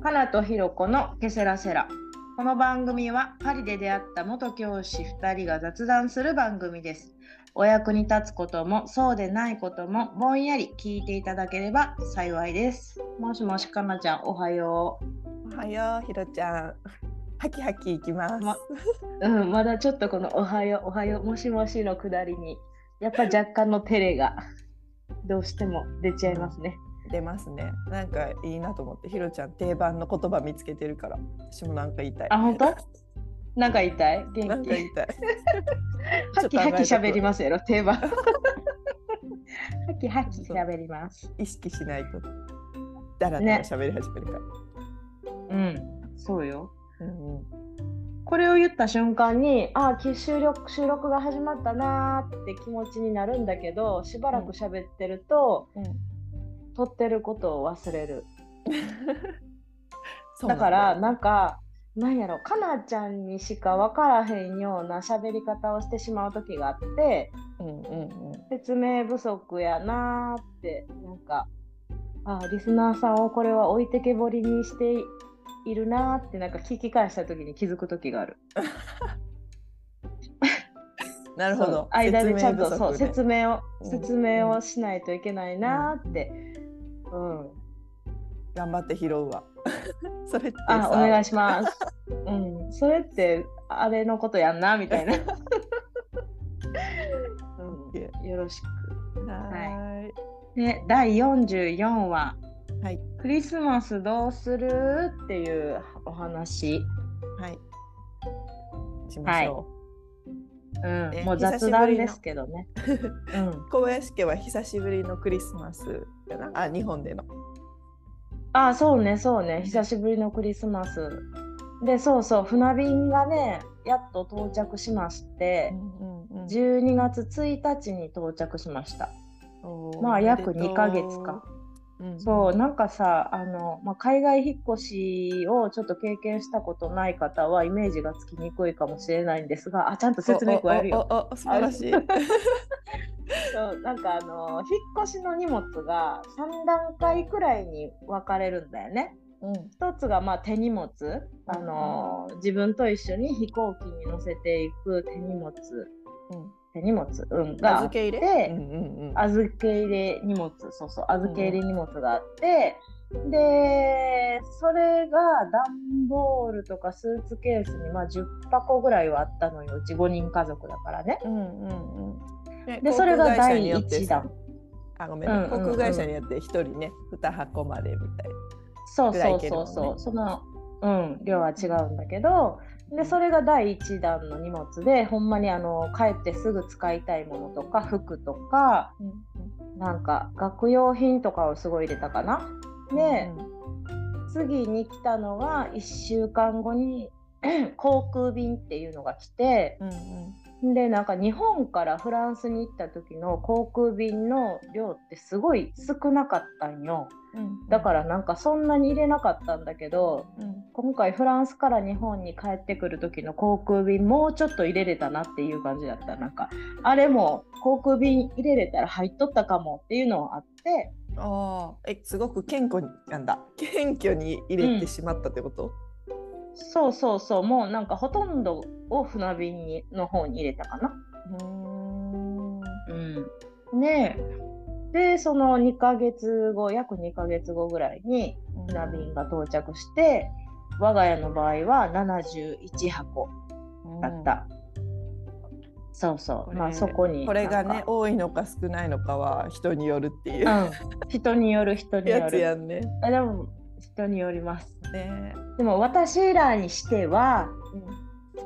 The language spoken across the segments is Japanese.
かなとひろこのケセラセラ。この番組はパリで出会った元教師2人が雑談する番組です。お役に立つこともそうでないこともぼんやり聞いていただければ幸いです。もしもしかなちゃんおはよおはよう、ひろちゃん。ハキハキいきます。まう。うん、まだちょっとこのおはようおはようもしもしのくだりにやっぱ若干の照れがどうしても出ちゃいますね。出ますね。なんかいいなと思って、ひろちゃん定番の言葉見つけてるから、私もなんか言いたい。あ、本当？なんか言いたい？元気？なんか言いたい。はきはき喋りまますやろ、定番。はきはき喋ります。意識しないと。だらだら喋り始めるから。うん、そうよ。うんうん。これを言った瞬間に、ああ、収録収録が始まったなーって気持ちになるんだけど、しばらく喋ってると、うん撮ってることを忘れる。だから、よなんか、なんやろ、かなちゃんにしか分からへんような喋り方をしてしまう時があって、うんうんうん。説明不足やなーってなんかあリスナーさんをこれは置いてけぼりにしているなーってなんか聞き返した時に気づく時がある。なるほど。間でちゃんとそう説説明をうん説明をしないといけないなーって。うん、頑張って拾うわ。それってあおさ願いします。うん、それってあれのことやんなみたいな。うん、よろしく。はーい。で第44話はい。クリスマスどうする？っていうお話、はい。しましょうんねもう雑談ですけどね。うん、う。小林家は久しぶりのクリスマスかな。あ、日本での。あそうねそうね久しぶりのクリスマス。でそうそう船便がねやっと到着しまして、うんうん12月1日に到着しました。うんまあ約2ヶ月か。。うんそうなんかさあの、まあ、海外引っ越しをちょっと経験したことない方はイメージがつきにくいかもしれないんですがあちゃんと説明加えるよ。素晴らしい。そうなんかあの引っ越しの荷物が3段階くらいに分かれるんだよね。うん一つがまあ手荷物あの自分と一緒に飛行機に乗せていく手荷物うん手荷物、うん、があっ預け入れ？て、うんうんうん。預け入れ荷物そうそう預け入れ荷物があって、でそれが段ボールとかスーツケースにまあ10箱ぐらいはあったのようち5人家族だからね。うんうんうん。ねでそれが第によって1弾。あごめん、うんうんうん航空会社によって一人ね2箱までみたいそうそいうそうそう、その、うん、量は違うんだけど、で、それが第1弾の荷物で、ほんまにあの、帰ってすぐ使いたいものとか、服とか、な。なんか、学用品とかをすごい入れたかな？で、次に来たのが、1週間後に、航空便っていうのが来て、うんうんでなんか日本からフランスに行った時の航空便の量ってすごい少なかったんよ。うん。だからなんかそんなに入れなかったんだけどうん。今回フランスから日本に帰ってくる時の航空便もうちょっと入れれたなっていう感じだった。なんかあれも航空便入れれたら入っとったかもっていうのはあって。ああえすごく謙虚になんだ。謙虚に入れてしまったってこと、そうそうそう。もうなんかほとんどを船便にの方に入れたかな。うーん。うん、ででその2ヶ月後約2ヶ月後ぐらいに船便が到着して我が家の場合は71箱だった。そうそこれうまあそこにこれがね多いのか少ないのかは人によるっていう。うん、人による人によやつるやんね。あでも人によります。ね。でも私らにしては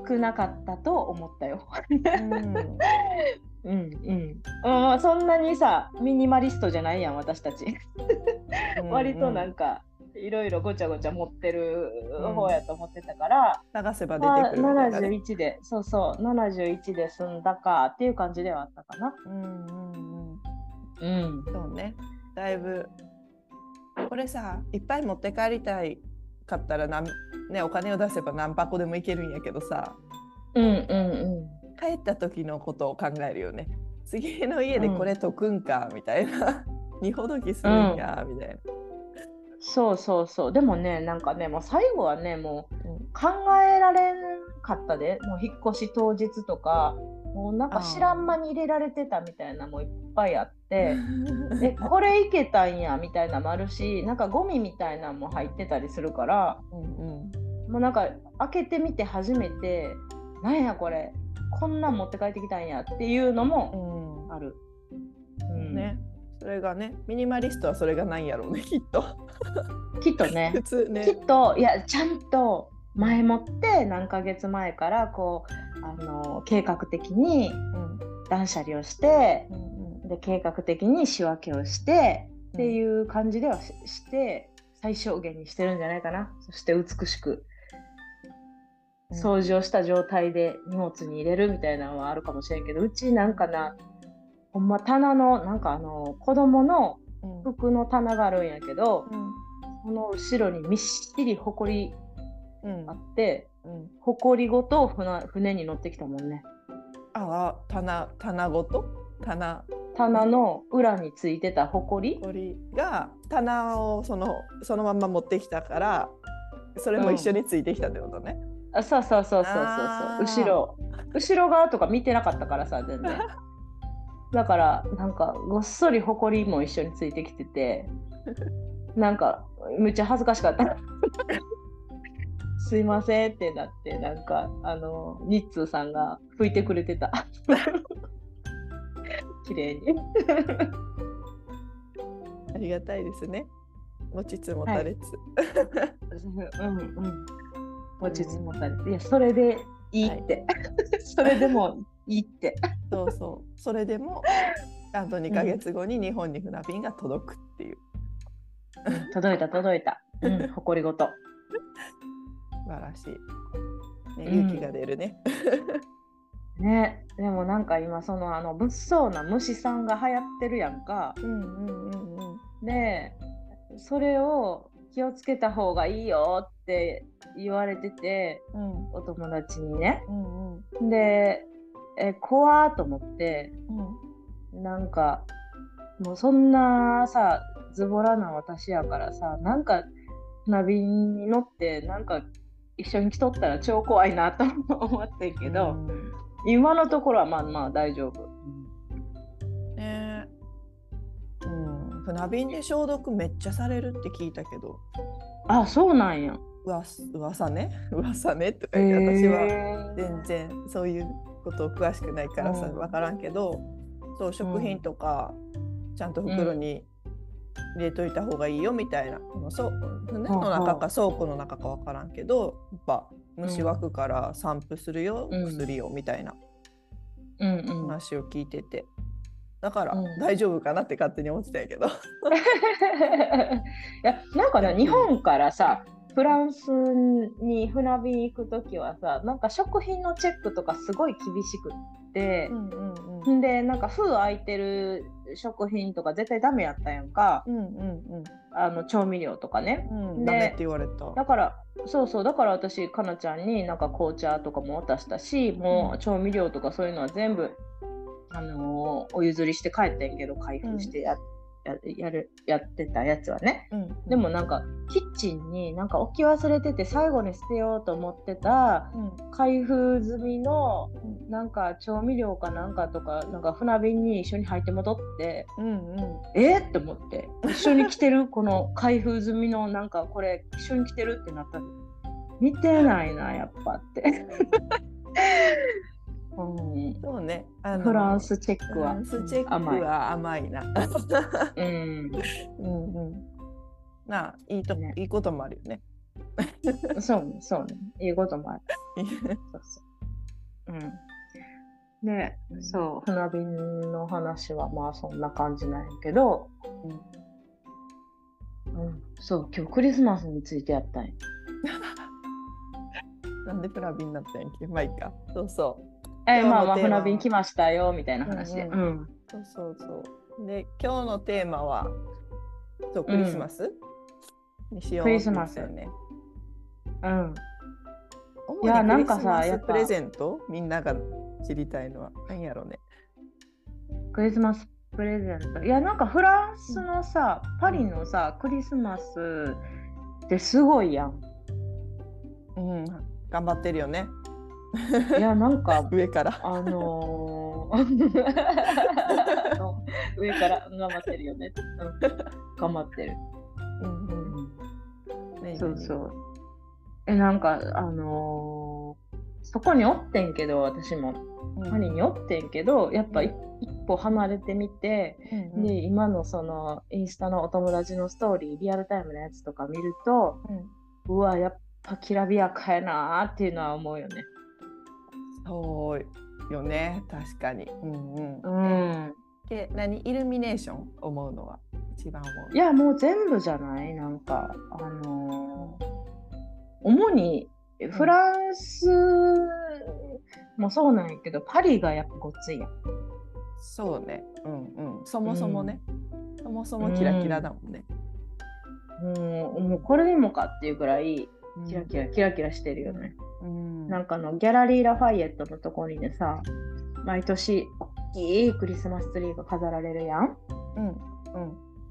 少なかったと思ったよ。うん うんうん、うん、そんなにさミニマリストじゃないやん私たち。割となんかいろいろごちゃごちゃ持ってる方やと思ってたから、探せば出まあてくるみたいなね。71で。そうそう。71で済んだかっていう感じではあったかな。うんうんうん。うん、そうね。だいぶ。これさいっぱい持って帰りたいかったらなんねお金を出せば何箱でもいけるんやけどさ。うんうんうん帰った時のことを考えるよね。次の家でこれ解くんかみたいな。二ほどきするんやみたいな。そうそうそう。でもねなんかねもう最後はねもううん。考えられんかったで。もう引っ越し当日とかもうなんか知らん間に入れられてたみたいなのもいっぱいあって。えこれいけたんやみたいなのもあるしなんかゴミみたいなのも入ってたりするから。うんうん。もうなんか開けてみて初めてなんやこれこんなん持って帰ってきたんやっていうのもうん。ある。うん。ね、それがねミニマリストはそれがないんやろうね きっと。きっとね。普通ね。きっといやちゃんと前もって何ヶ月前からこうあの計画的にうん。断捨離をしてうんで計画的に仕分けをしてうん。っていう感じではしして最小限にしてるんじゃないかな。そして美しくうん掃除をした状態で荷物に入れるみたいなのはあるかもしれんけどうちなんかなほんま棚のなんかあの子供のうん。服の棚があるんやけどうん。その後ろにみっしりほこりうん。あってうん。ほこりごと船船に乗ってきたもんね。ああ棚棚ごと？棚。棚の裏についてたほこりが棚をそのそのまんま持ってきたからそれも一緒についてきたってことね。あそうそうそうそうそう。後ろ。後ろ側とか見てなかったからさ全然。だからなんかごっそりほこりも一緒についてきててなんかめっちゃ恥ずかしかった。すいませんってなってなんかあのニッツーさんが拭いてくれてた。綺麗に。ありがたいですね。持ちつ持たれつ。うんうん持ちつ持たれていやそれでいいって、それでもいいって。そうそう。それでもちゃんと2ヶ月後に日本に船便が届くっていう。届いた届いた、うん、ほこりごと。素晴らしい。ね、うん勇気が出るね。ねでもなんか今そのあの物騒な虫さんが流行ってるやんか。うんうんうんうん。でそれを気をつけた方がいいよって言われててうん。お友達にね。うんうん。でえ怖ーと思ってうん。なんかもうそんなさズボラな私やからさなんか船便に乗ってなんか一緒に来とったら超怖いなと思ってんけど、うん。今のところはまあまあ大丈夫。うん、船便で消毒めっちゃされるって聞いたけどあそうなんや。わ噂ね噂ねとか言って私は全然そういうことを詳しくないからさうん分からんけどそう食品とかちゃんと袋に入れといた方がいいよみたいな、もうそ船の中か倉庫の中か分からんけどやっぱ虫湧くから散布するよ、うん薬をみたいな。話を聞いててだからうん。大丈夫かなって勝手に思ってたんやけど。いやなんかね日本からさフランスに船便行く時はさなんか食品のチェックとかすごい厳しくってう、んうんうん。ん、でなんか封開いてる食品とか絶対ダメやったやんか。うんうんあの調味料とかね。うんダメって言われた。だからそうそうだから私かなちゃんになんか紅茶とかも渡したしもうん。う調味料とかそういうのは全部、あのーお譲りして帰ってんけど開封してや,、ややるやってたやつはね。うん。でもなんかキッチンになんか置き忘れてて最後に捨てようと思ってたうん。開封済みのうん。なんか調味料かなんかとかなんか船便に一緒に入って戻ってうんうん。えっって思って一緒に来てる？この開封済みのなんかこれ一緒に来てる？ってなったの。見てないなやっぱって、うん、そうね。フランスチェックはフランスチェックは甘いな。うんうんうん。なあいいと、ねいいこともあるよね。そうねそうねいいこともある そうそう。うん。で、そう、船便の話はまあそんな感じなんやけど、うん、そう、今日クリスマスについてやったんや。なんでプラビになったんやっけまあいいか。そうそう。え今日のまあまあ船便来ましたよみたいな話で。ううんん。そうそうそう。で今日のテーマはそうクリスマス、にしようクリスマスよね。うん。主いやになんかさやっぱプレゼント？みんなが知りたいのは何やろうね。クリスマスプレゼント？いやなんかフランスのさパリのさクリスマスってすごいやんうん、頑張ってるよね。いやなんか 上から。あのー 上から頑張ってるよね、うん、頑張ってる、うんうん。ねそうそう。えなんかあのーそこにおってんけど私も。うん。パリにおってんけどやっぱい一歩離れてみて、うん。で今のそのインスタのお友達のストーリーリアルタイムのやつとか見るとうん。うわやっぱきらびやかやなーっていうのは思うよね。そうよね確かに。うんうんうん、で何？イルミネーション思うのは？一番思う。いやもう全部じゃない？なんかあのー主にフランスもそうなんやけどパリがやっぱごっついやん。そうね。うんうん。そもそもね。そもそもキラキラだもんね。もうもうこれにもかっていうぐらいキラキラキラキラしてるよね。うん。なんかあのギャラリー・ラファイエットのとこにねさ毎年大きいクリスマスツリーが飾られるやん。うんうん。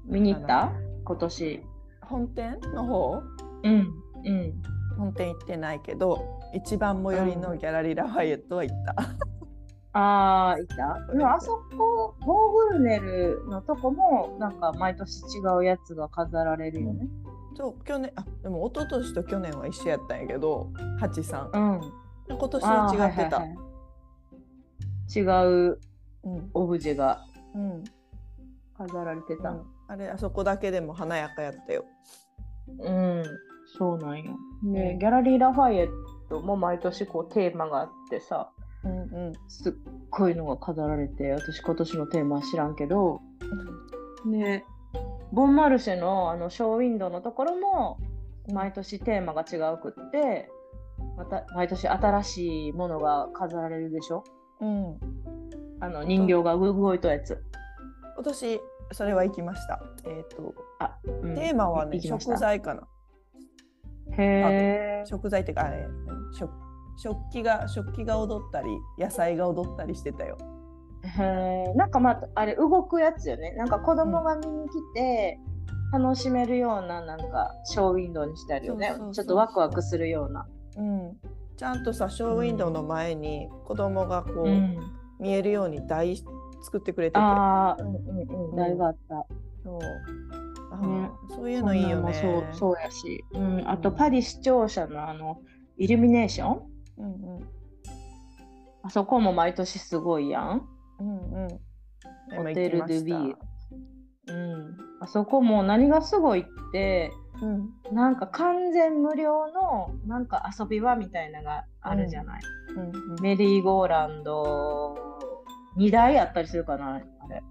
見に行った？今年。本店の方？うんうん。本店行ってないけど一番最寄りのギャラリー・ラファイエットは行った。ああ、いた？でもあそこ、ボーグルネルのとこも、なんか毎年違うやつが飾られるよね。そう去年あでも一昨年と去年は一緒やったんやけど八三うん。今年は違ってた。はいはいはい違ううんオブジェがうん飾られてた。うんあれあそこだけでも華やかやったよ。うん、そうなんよ。で、うんギャラリー・ラファイエットも毎年こうテーマがあってさ、うんうんすっごいのが飾られて、私今年のテーマは知らんけど、で、ボンマルシェのあのショーウィンドウのところも毎年テーマが違うくってまた毎年新しいものが飾られるでしょ？うん。あの人形が動いたやつ。今年それは行きました。えっ、とあ、うんテーマはね食材かな。へえ。食材ってかあれ食食器が食器が踊ったり野菜が踊ったりしてたよ。へえ。なんかまああれ動くやつよね。なんか子供が見に来て、楽しめるようななんかショーウィンドウにしてあるよね。ちょっとワクワクするような。うん。ちゃんとさショーウィンドウの前に子供がこう、うん見えるように台作ってくれてて。ああ、うんうんうん。台があった。そうあねーそういうのいいよね。そうそうやし、うん、あとパリ視聴者のあのイルミネーション？うんうんあそこも毎年すごいやん。うんうん。ホテル・ドゥ・ビー。うん、あそこも何がすごいってうん。なんか完全無料のなんか遊び場みたいなのがあるじゃない、うんうんメリーゴーランド2台あったりするかなあれ。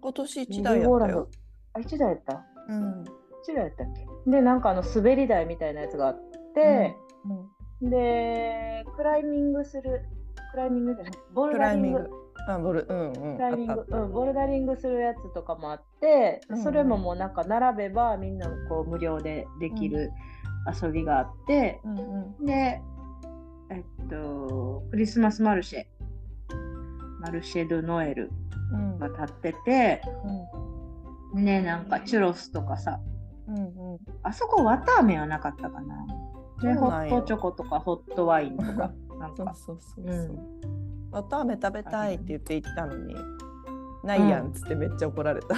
今年メリ一台やったよ。あ1台やった？うん。1台やったっけ？でなんかあの滑り台みたいなやつがあって、うんで、クライミングする、クライミングじゃない、ボルクダリング、ライミング。あボルうんうん。クライミングうん、ボルダリングするやつとかもあって、うんうん。それももうなんか並べばみんなこう無料でできる遊びがあって、うんうん。で、えっと、クリスマスマルシェ、マルシェ・ドゥ・ノエルうん。が立ってて、ね、なんかチュロスとかさ、うんうん。あそこ綿飴はなかったかな。で、ホットチョコとかホットワインとか、なんか。そうそうそうう。そう。わたあめ食べたいって言って行ったのに、ないやんっつってめっちゃ怒られた。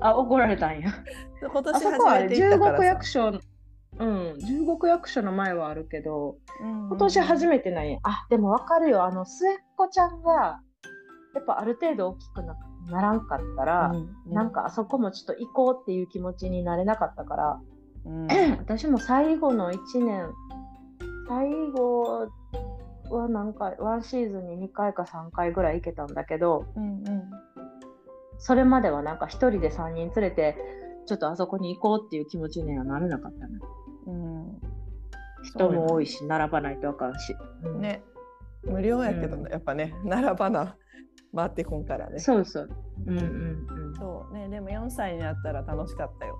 あ、怒られたんや。今年初めて行ったから十国役さ。所、うん、十国役所の前はあるけど、今今年初めてなんや。あ、でもわかるよ。あの、末っ子ちゃんが、やっぱある程度大きくなならんかったら、なん、かあそこもちょっと行こうっていう気持ちになれなかったから、うん 私も最後の1年、最後は何回、ワンシーズンに2回か3回ぐらい行けたんだけど、うんうんそれまではなんか一人で3人連れて、ちょっとあそこに行こうっていう気持ちにはなれなかったな。うん人も多いし、並ばないとあかんし。うんね、無料やけど、うんやっぱね、並ばな、回ってこんからね。そうそう。うんうんそうね、でも4歳になったら楽しかったよ。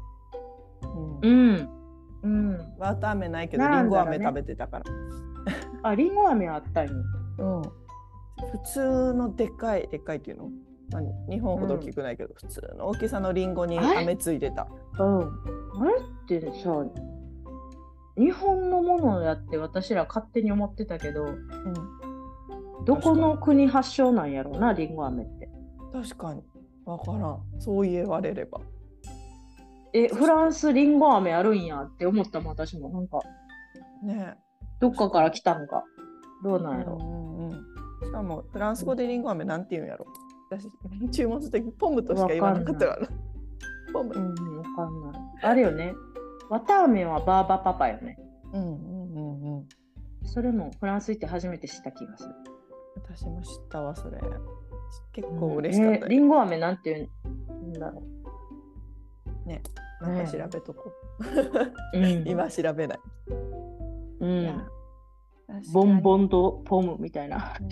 うんうん。うん。うん。わたあめないけど、りんご飴食べてたから。あ、りんご飴あったんよ。うん。普通のでっかい、でっかいっていうの？何？日本ほど大きくないけど、普通の大きさのリンゴに飴ついてた。うん。あれってさ、日本のものやって私ら勝手に思ってたけど、うん、どこの国発祥なんやろうな、りんご飴って。確かにわからんそう言われれば。え、フランスりんご飴あるんやって思ったもん、私も。なんか、ねどっかから来たのか。どうなんやろうんうんうん、しかもフランス語でリンゴ飴なんて言うんやろ私注文するときポムとしか言わなかったからな。ポム。う。うん、わかんない。あれよね。綿飴はバーバパパよね。うんうんうんうん。それもフランス行って初めて知った気がする。私も知ったわそれ。結構嬉しかったよ、えーりんご飴なんて言うんだろね。なんか調べとこう。うんう。今調べない。うん。ボンボン。ンとポムみたいな。うん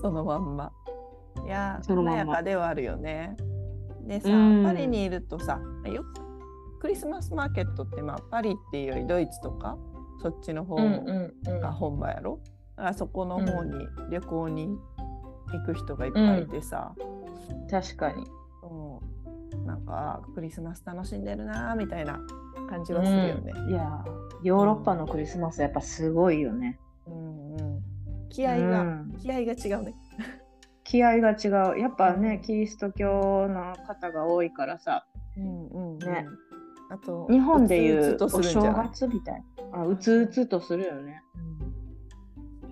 そのまんま。いや、そのまんま華やかではあるよね。でさ、うんパリにいるとさ、よクリスマスマーケットって、まあ、パリっていうよりドイツとか、そっちの方うんうんうんが本場やろ？だからそこの方に旅行に行く人がいっぱいいてさ、確かに。うんなんかクリスマス楽しんでるなーみたいな感じはするよね。うんいやヨーロッパのクリスマスやっぱすごいよね。うんうん気合が、うん気合が違うね。気合が違う。やっぱね、うんキリスト教の方が多いからさ、うんうんうんねあと日本でいうお正月みたいな。あうつうつとするよね。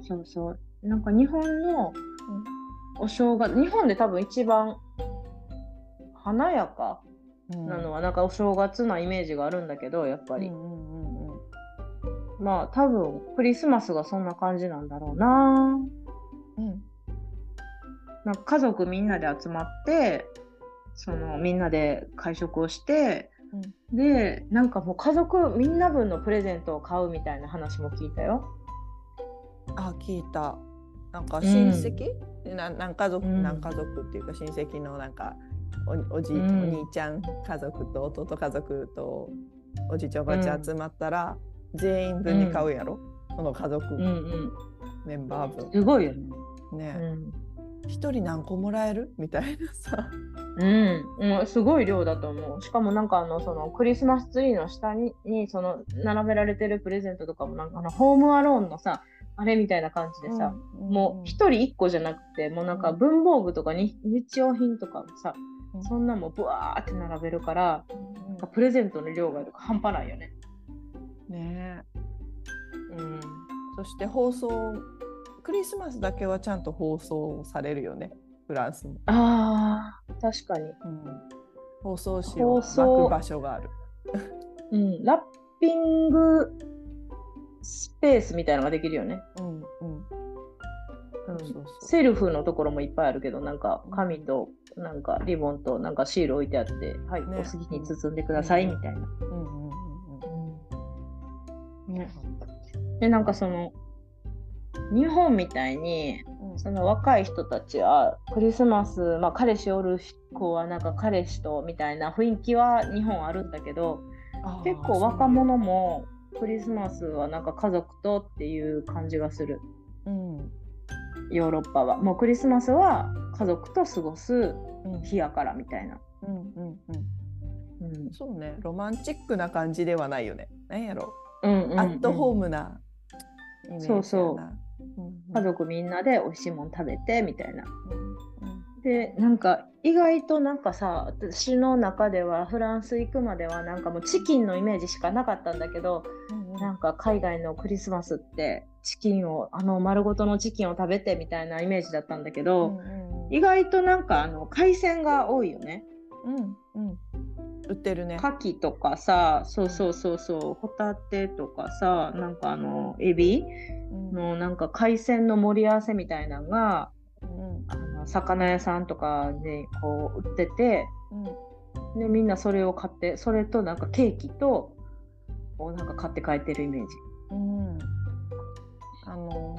そうそう。なんか日本のお正月、日本で多分一番華やかうんなのは、なんかお正月なイメージがあるんだけど、やっぱり。うんうんうんうん。まあ多分クリスマスがそんな感じなんだろうな。うん。なんか家族みんなで集まって、そのみんなで会食をして、で、なんかもう家族みんな分のプレゼントを買うみたいな話も聞いたよ。あ聞いた。なんか親戚、な何家族、うん。何家族っていうか親戚のなんかおおじ、うん。お兄ちゃん家族と弟家族とおじいちゃんおばあちゃん集まったら、全員分に買うやろ、その家族、うんうん。メンバー分。すごいよね。ね。うん。一、人何個もらえる？みたいなさ。うん、うん、すごい量だと思う。しかもなんかあのそのクリスマスツリーの下ににその並べられてるプレゼントとかもなんかあのホームアローンのさあれみたいな感じでさ、もう一人一個じゃなくてもうなんか文房具とかに日用品とかもさ、うんそんなもんブワーって並べるからうん。なんかプレゼントの量が半端ないよね。ねうん、そして放送クリスマスだけはちゃんと放送されるよね。フランスも、あー確かに。うん、放送紙を巻く場所がある。うん、ラッピングスペースみたいなのができるよね。うんうんうんそうそう。セルフのところもいっぱいあるけど、なんか紙となんかリボンとなんかシール置いてあって、はい、ね。お好きに包んでくださいみたいな。うんうんうんね、で、なんかその、日本みたいに、うん。その若い人たちはクリスマス、まあ彼氏おる子はなんか彼氏とみたいな雰囲気は日本あるんだけど、結構若者もクリスマスはなんか家族とっていう感じがする。うんヨーロッパは。もうクリスマスは家族と過ごすうん。日やからみたいな。うんうんうん。うん。そうね。ロマンチックな感じではないよね。なんやろ、うんうんうん。アットホームなそうそう。うんうん。家族みんなで美味しいもん食べてみたいな。うん。でなんか意外となんかさ私の中ではフランス行くまではなんかもうチキンのイメージしかなかったんだけどうんうん。なんか海外のクリスマスってチキンをあの丸ごとのチキンを食べてみたいなイメージだったんだけうど、んうん。意外となんかあの海鮮が多いよね。うんうん。売ってるね。牡蠣とかさそうそうそうそうホタテとかさなんかあのエビうん。のなんか海鮮の盛り合わせみたいなのがうんあの魚屋さんとかでこう売っててうん。でみんなそれを買ってそれとなんかケーキとこうなんか買って帰ってるイメージ。うん。あ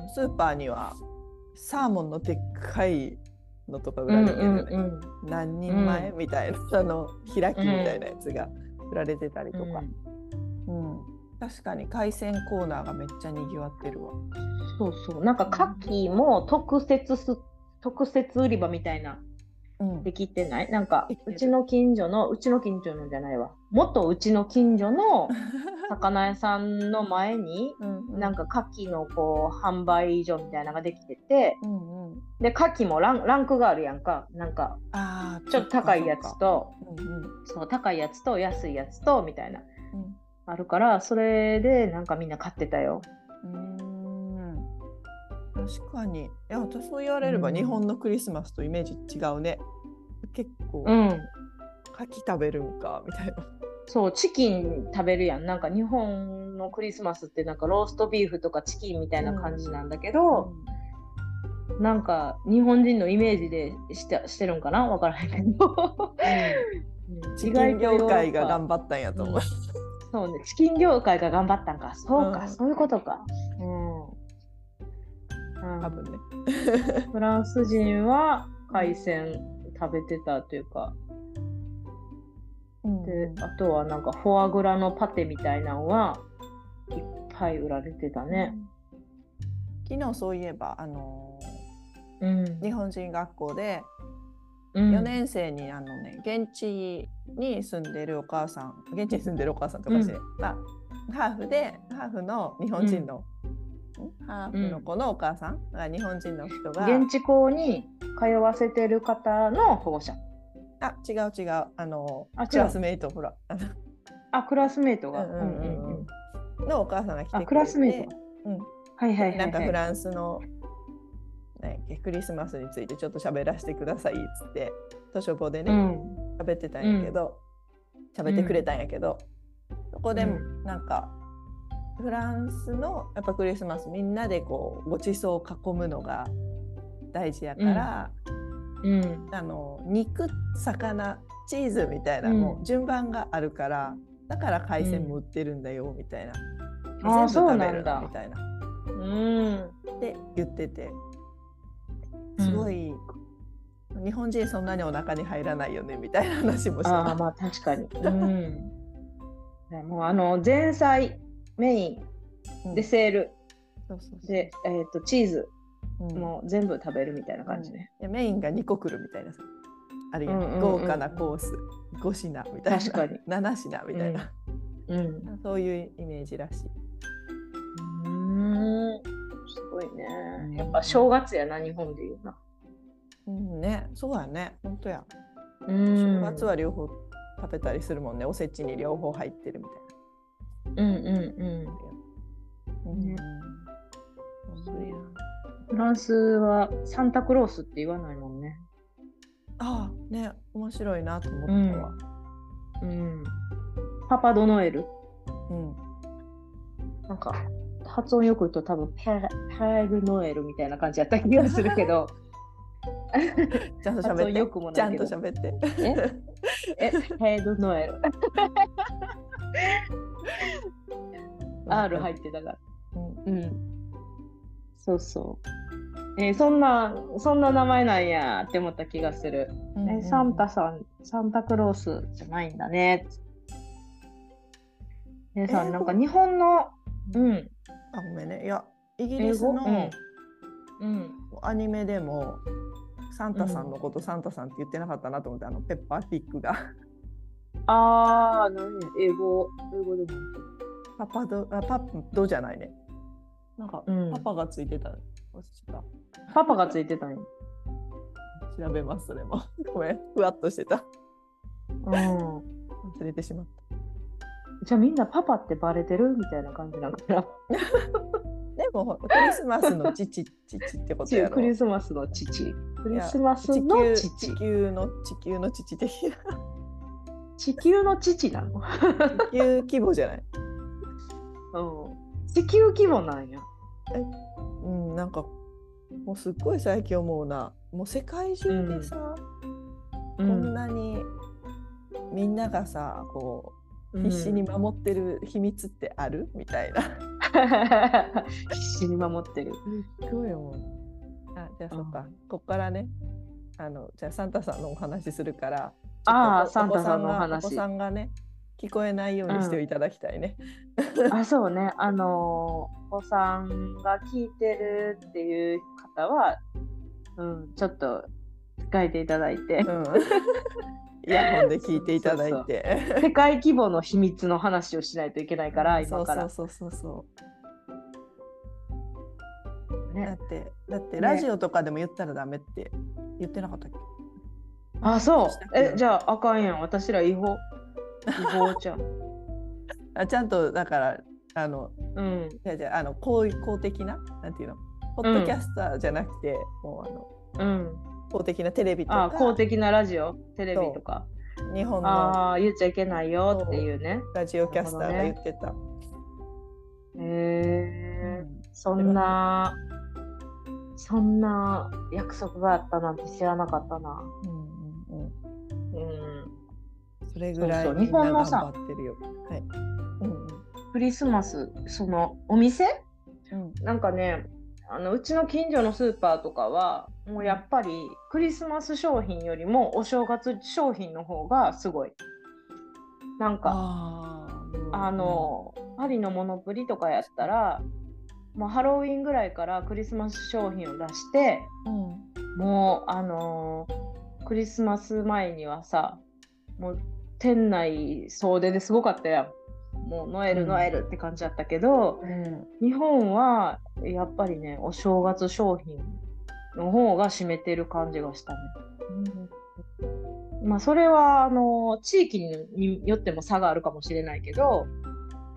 のスーパーにはサーモンのでっかいのとか売られてるよね、うん何人前、うみたいな。あの開きみたいなやつが売られてたりとか、うん。確かに海鮮コーナーがめっちゃにぎわってるわ。そうそう。なんか牡蠣も特設ス特設売り場みたいな。うん。できてない？なんかうちの近所のうちの近所のじゃないわ元うちの近所の 魚屋さんの前にうんなんか牡蠣のこう販売所みたいなのができててうんうん。で牡蠣もランランクがあるやんか。なんかちょっと高いやつとうんうう高いやつと安いやつとみたいなうん。あるからそれでなんかみんな買ってたよ。うーん。確かに。いや私そう言われればうん。日本のクリスマスとイメージ違うね。結構。うん牡蠣食べるんかみたいな。そうチキン食べるやん。なんか日本のクリスマスってなんかローストビーフとかチキンみたいな感じなんだけど、なんか日本人のイメージでしてしてるんかな？わからへんけど、うん。チキン業界が張頑張ったんやと思う、そうね。チキン業界が頑張ったんか。そうか、うん。そういうことか。うん、うん。多分ね。フランス人は海鮮食べてたというかであとはなんかフォアグラのパテみたいなのはいっぱい売られてたね。昨日そういえばあのうん。ー日本人学校でうん。4年生にあのね現地に住んでるお母さん現地に住んでるお母さんとかして、うん。まあハーフでハーフの日本人の、ん。ハーフの子のお母さんが日本人の人が、現地校に通わせてる方の保護者。あ違う違うあのあクラスメイトほらあクラスメートが。うんうんうんうんのお母さんが来てクラスメート。うんはいはいはい、はい。なんかフランスの、ね、クリスマスについてちょっと喋らせてくださいっつって図書庫でねうん。喋、ってたんやけど喋、ってくれたんやけど、そこでうんなんかフランスのやっぱクリスマスみんなでこうごちそうを囲むのが大事やから、うん。あの肉魚チーズみたいな、うん。もう順番があるからだから海鮮も売ってるんだよみたいな、あー全部食べるみたいな。うん。って言ってて。すごい、日本人そんなにお腹に入らないよねみたいな話もして。ああ、まあ確かに。うん。でもうあの前菜メイうん。ンデセール。そうそうで、えっ、とチーズ。うんもう全部食べるみたいな感じね。でメインが2個来るみたいなさ。あるいはうんうんうん。豪華なコース。5品みたいな。確かに。7品みたいな、うん。そういうイメージらしい。うん。すごいね。やっぱ正月やな日本で言うな。うんね、そうやね、本当や。うん。正月は両方食べたりするもんね、おせちに両方入ってるみたいうんうんうん。な。ねうん。そうやフランスはサンタクロースって言わないもんね。ああ、ね、面白いなと思ったわ。うん。パパドノエルうん。なんか発音よく言うと多分ペレペグノエルみたいな感じやった気がするけど。ちゃんと喋って。よくもないちゃんと喋って。え？え？ペグノエル。R 入ってたから。うんうん。そうそう。えーそんな、そんな名前なんやって思った気がする。うんえサンタさん、サンタクロースじゃないんだね。皆さん、なんか日本の、うん、あ、ごめんね。いや、イギリスのうん、うん。アニメでも、サンタさんのことサンタさんって言ってなかったなと思って、あのペッパーピックが。あー、何？英語、英語でも。パパド、あパドじゃないね。なんか、うんパパがついてた。忘れちゃっパパがついてたん調べます、それも。ごめん、ふわっとしてた。うん。忘れてしまっじゃあみんなパパってバレてるみたいな感じなのかな。た。でも、クリスマスの父、父ってことやろ。クリスマスの父。クリスマス地の球父。地球の地球の父的な地球の父なの？地球規模じゃない？うん。地球規模なんや。うんなんかもうすっごい最近思うな。もう世界中でさ、うこんなにみんながさこう必死に守ってる秘密ってある？みたいな。必死に守ってる。すごい思う。あじゃあそっか、こっからね。あのじゃあサンタさんのお話するからああ、サンタさんのお話。がお子。さんがね聞こえないようにしていただきたいね、あ、そうね。あのーお子さんが聞いてるっていう方は、うん、ちょっと書いていただいて、うん、イヤホンで聞いていただいて。世界規模の秘密の話をしないといけないから、今から。そうそうそうそう。だねっ、てだってねラジオとかでも言ったらダメって言ってなかったっけ？あ、そうえ、じゃああかんやん。私ら違法。違法じゃん。あちゃんとだからあのうん。じゃあじゃああの公公的ななんていうの？ポッドキャスターじゃなくて、もうあのうん。公的なテレビとかあ、公的なラジオ、テレビとか。日本のああ、言っちゃいけないよっていうね。ラジオキャスターが言ってた。へえうんそんな、そんな約束があったなんて知らなかったな。うんうんうんうん。それぐらいそうそうみんな頑日本のさ張ってるよ。はい。うんクリスマス、そのお店？うん。なんかね、あのうちの近所のスーパーとかは、もうやっぱりクリスマス商品よりもお正月商品の方がすごい。なんか、あの、パリのモノプリとかやったら、もうハロウィンぐらいからクリスマス商品を出して、うん。もうあのークリスマス前にはさもう店内総出ですごかったやんもうノエうん。ルノエルって感じだったけど、うん。日本はやっぱりねお正月商品の方が占めてる感じがしたね。まあそれはあのー地域によっても差があるかもしれないけど、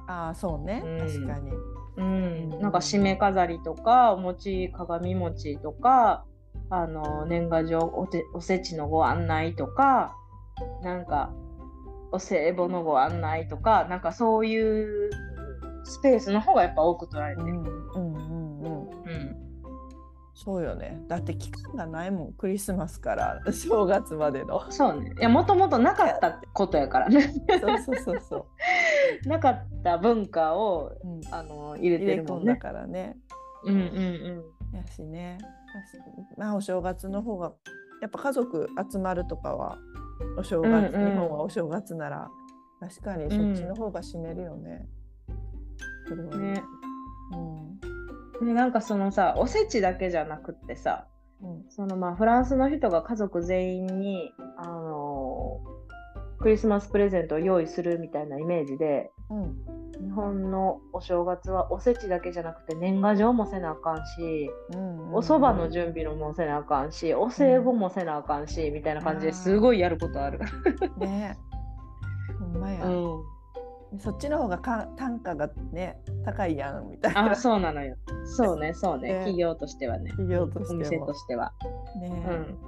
ああそうね、うん。確かに。うん。うん。なんか締め飾りとかお餅鏡餅とかあの年賀状おておせちのご案内とかなんかお歳暮のご案内とかなんかそういうスペースの方がやっぱ多く取られてる。うんうんうんうん。うんそうよね。だって期間がないもん、クリスマスから正月までの。そうね。いやもともとなかったことやからね。そうそうそうそう。なかった文化をうん、あの入れ入てるもんね。だからね。うんうんうん。やしね。まあお正月の方がやっぱ家族集まるとかはお正月、うんうん。日本はお正月なら確かにそっちの方が占めるよね。それはね。うん。でなんかそのさおせちだけじゃなくってさうん。そのまあフランスの人が家族全員に、あのークリスマスプレゼントを用意するみたいなイメージでうん日本のお正月はおせちだけじゃなくて年賀状もせなあかんし、うんおそばの準備のもせなあかんしお歳暮もせなあかんしみたいな感じですごいやることある。ね。ほんまや、うん、そっちの方がか単価がね高いやんみたいな。あそうなのよ。そうねそうね。ね。企業としてはね。企業とおしても。店としては。ね、うん。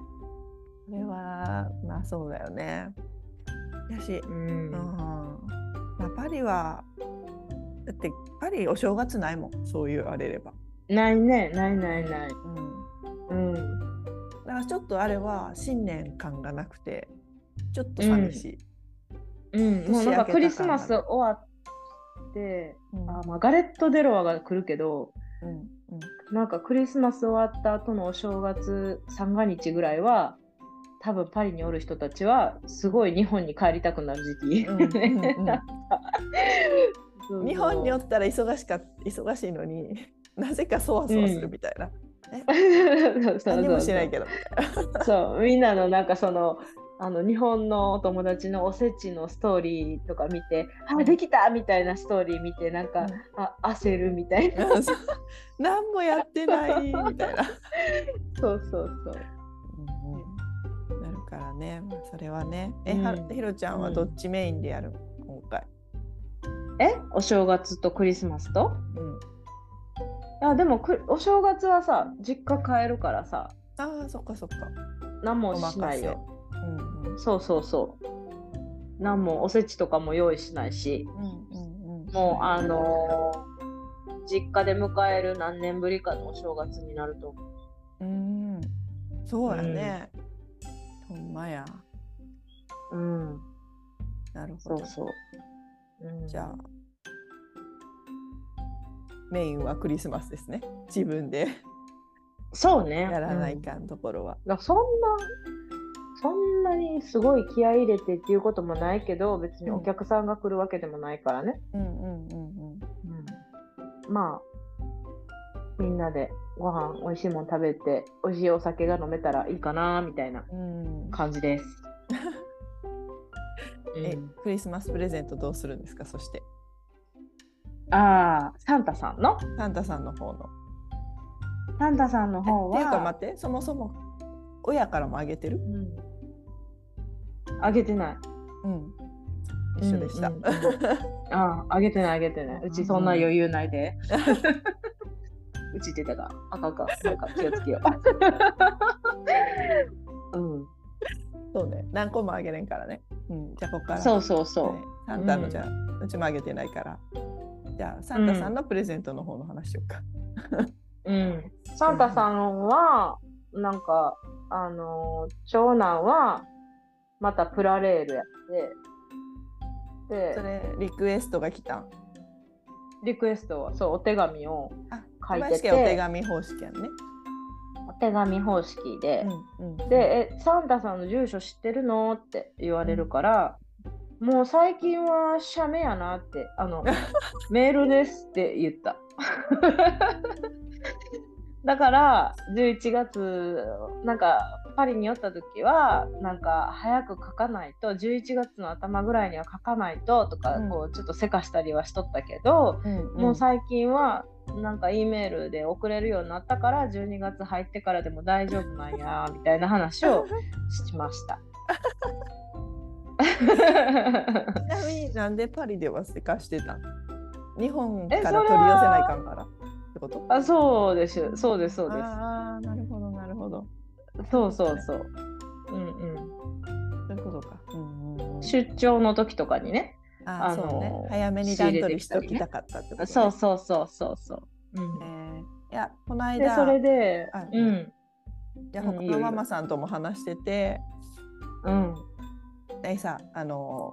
それはまあそうだよね。やし、ううんん。まあ、パリはだってパリお正月ないもんそう言われれば、ないねないないない。うん、うん。だからちょっとあれは新年感がなくてちょっと寂しい、うん、もうなんかクリスマス終わって、うん。あまあ、ガレット・デ・ロアが来るけどうんうん。なんかクリスマス終わった後のお正月三が日ぐらいは多分パリにおる人たちはすごい日本に帰りたくなる時期。うんうんうん 日本におったら忙しか忙しいのに なぜかそわそわするみたいな、何もしないけど。どそう。みんなのなんかそのあの日本のお友達のおせちのストーリーとか見て「あできた!」みたいなストーリー見てなんか、うん。あ焦るみたいな。何もやってないみたいな、そうそうそう。なるからね、まあ、それはね。え、はうん。ひろちゃんはどっちメインでやる？今回、え？お正月とクリスマスと？うん、いやでもくお正月はさ実家帰るからさ。ああそっかそっか。何もしないよ。うんうん。そうそうそう。何もおせちとかも用意しないし。うんうんうん。もうあのー実家で迎える何年ぶりかのお正月になると思う。うん。そうやね、ほんまや。うん。なるほど。そうそう、うん、じゃあ。メインはクリスマスですね。自分で。そうね。やらないうんかんところは、だからそんなそんなにすごい気合い入れてっていうこともないけど別にお客さんが来るわけでもないからね、うん、うんうん。うん。まあみんなでご飯美味しいもん食べて美味しいお酒が飲めたらいいかなみたいなうん、感じです。えうんクリスマスプレゼントどうするんですか？そしてああサンタさんの？サンタさんの方の。サンタさんの方っていうかは待ってそもそも親からもあげてる？うんあげてない。うん一緒でした。うんうんうんあああげてないあげてない。うちそんな余裕ないで。うち出たがあかんあかんなんか気をつけよう。うん。そうね何個もあげれんからね。うん、じゃあここから。そうそうそう。はいサンタのうんじゃあ、うちもあげてないから。じゃあサンタさんのプレゼントの方の話しようか。うん、サンタさんは、なんか、あのー長男は、またプラレールやって、で、それリクエストが来たん？リクエストは、そう、お手紙を、あ書いててお手紙方式やんね。お手紙方式で、うんうん、で、え、サンタさんの住所知ってるのって言われるから、もう最近は写メやなって、あの、メールですって言った。だから、11月、なんか、パリに寄った時は、なんか、早く書かないと、11月の頭ぐらいには書かないととか、うん。こう、ちょっとせかしたりはしとったけど、うんうん。もう最近はなんか E メールで送れるようになったから12月入ってからでも大丈夫なんや みたいな話をしました。ちなみになんでパリではせかしてたん？日本から取り寄せないかんからってこと？あそうですそうですそうです。ああなるほどなるほど。そうそうそう。うんうん、そういうことか。うんうんうん、出張の時とかにね。ああのそうね。早めに段取りしときたかったってこと、ね。そうそうそうそうそう。うんえーいやこので間それであ、うん。いやうんいいよいいよ。他のママさんとも話してて、うん。でさあの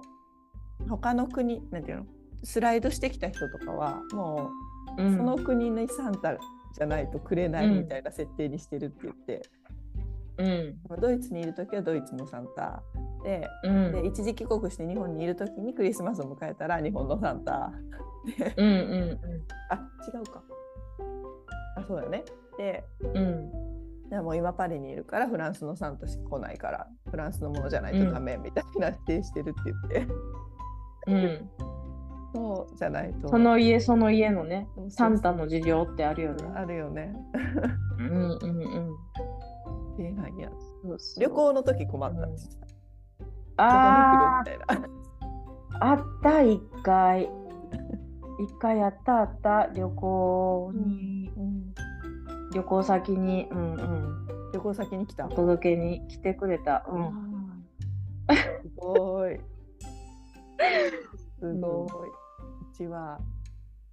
他の国なんていうの？スライドしてきた人とかはもう、うん。その国のサンタじゃないとくれないみたいな設定にしてるって言って、うん。ドイツにいる時はドイツのサンタでうん。で一時帰国して日本にいる時にクリスマスを迎えたら日本のサンタ。でうんうんあ違うか。あそうだね。でうん。うんでも今パリにいるからフランスのサンタしか来ないからフランスのものじゃないとダメみたいな否定してるって言って、うん。そうじゃないと。その家その家のねサンタの事情ってあるよね。あるよね。うんうんうん。やそうそう旅行の時困ったんです、あ、あった一回。一回やったあった旅行に、うん旅行先に、うんうん、旅行先に来たお届けに来てくれた。うん。すごい。すごい。うちは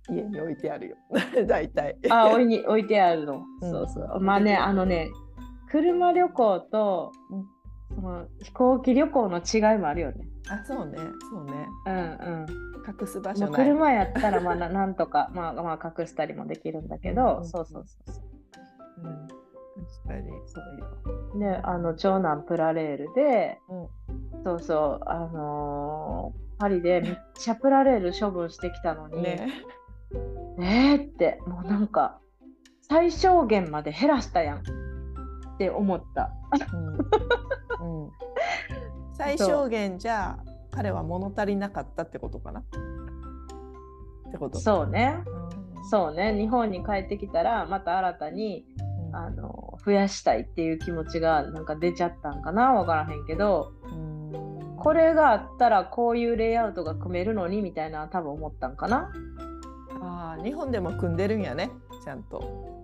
家に置いてあるよ。大体。あ、置いに置いてあるの。うんそうそう。まあね、あのね、車旅行と、うんその飛行機旅行の違いもあるよね。あ、そうね。そうね。うんうん。隠す場所ない。車やったらまあな なんとか、まあ、まあ隠したりもできるんだけど、うんそうそうそうそう。うん、確かに。そうよ。であの長男プラレールで、うんそうそうあのーパリでめっちゃプラレール処分してきたのに、ね。えーってもうなんか最小限まで減らしたやんって思った。うん。うん、最小限じゃ彼は物足りなかったってことかな？ってこと？そうねうん。そうね日本に帰ってきたらまた新たにうんあの増やしたいっていう気持ちがなんか出ちゃったんかな？わからへんけどうんこれがあったらこういうレイアウトが組めるのにみたいな多分思ったんかな。ああ、日本でも組んでるんやね。ちゃんと。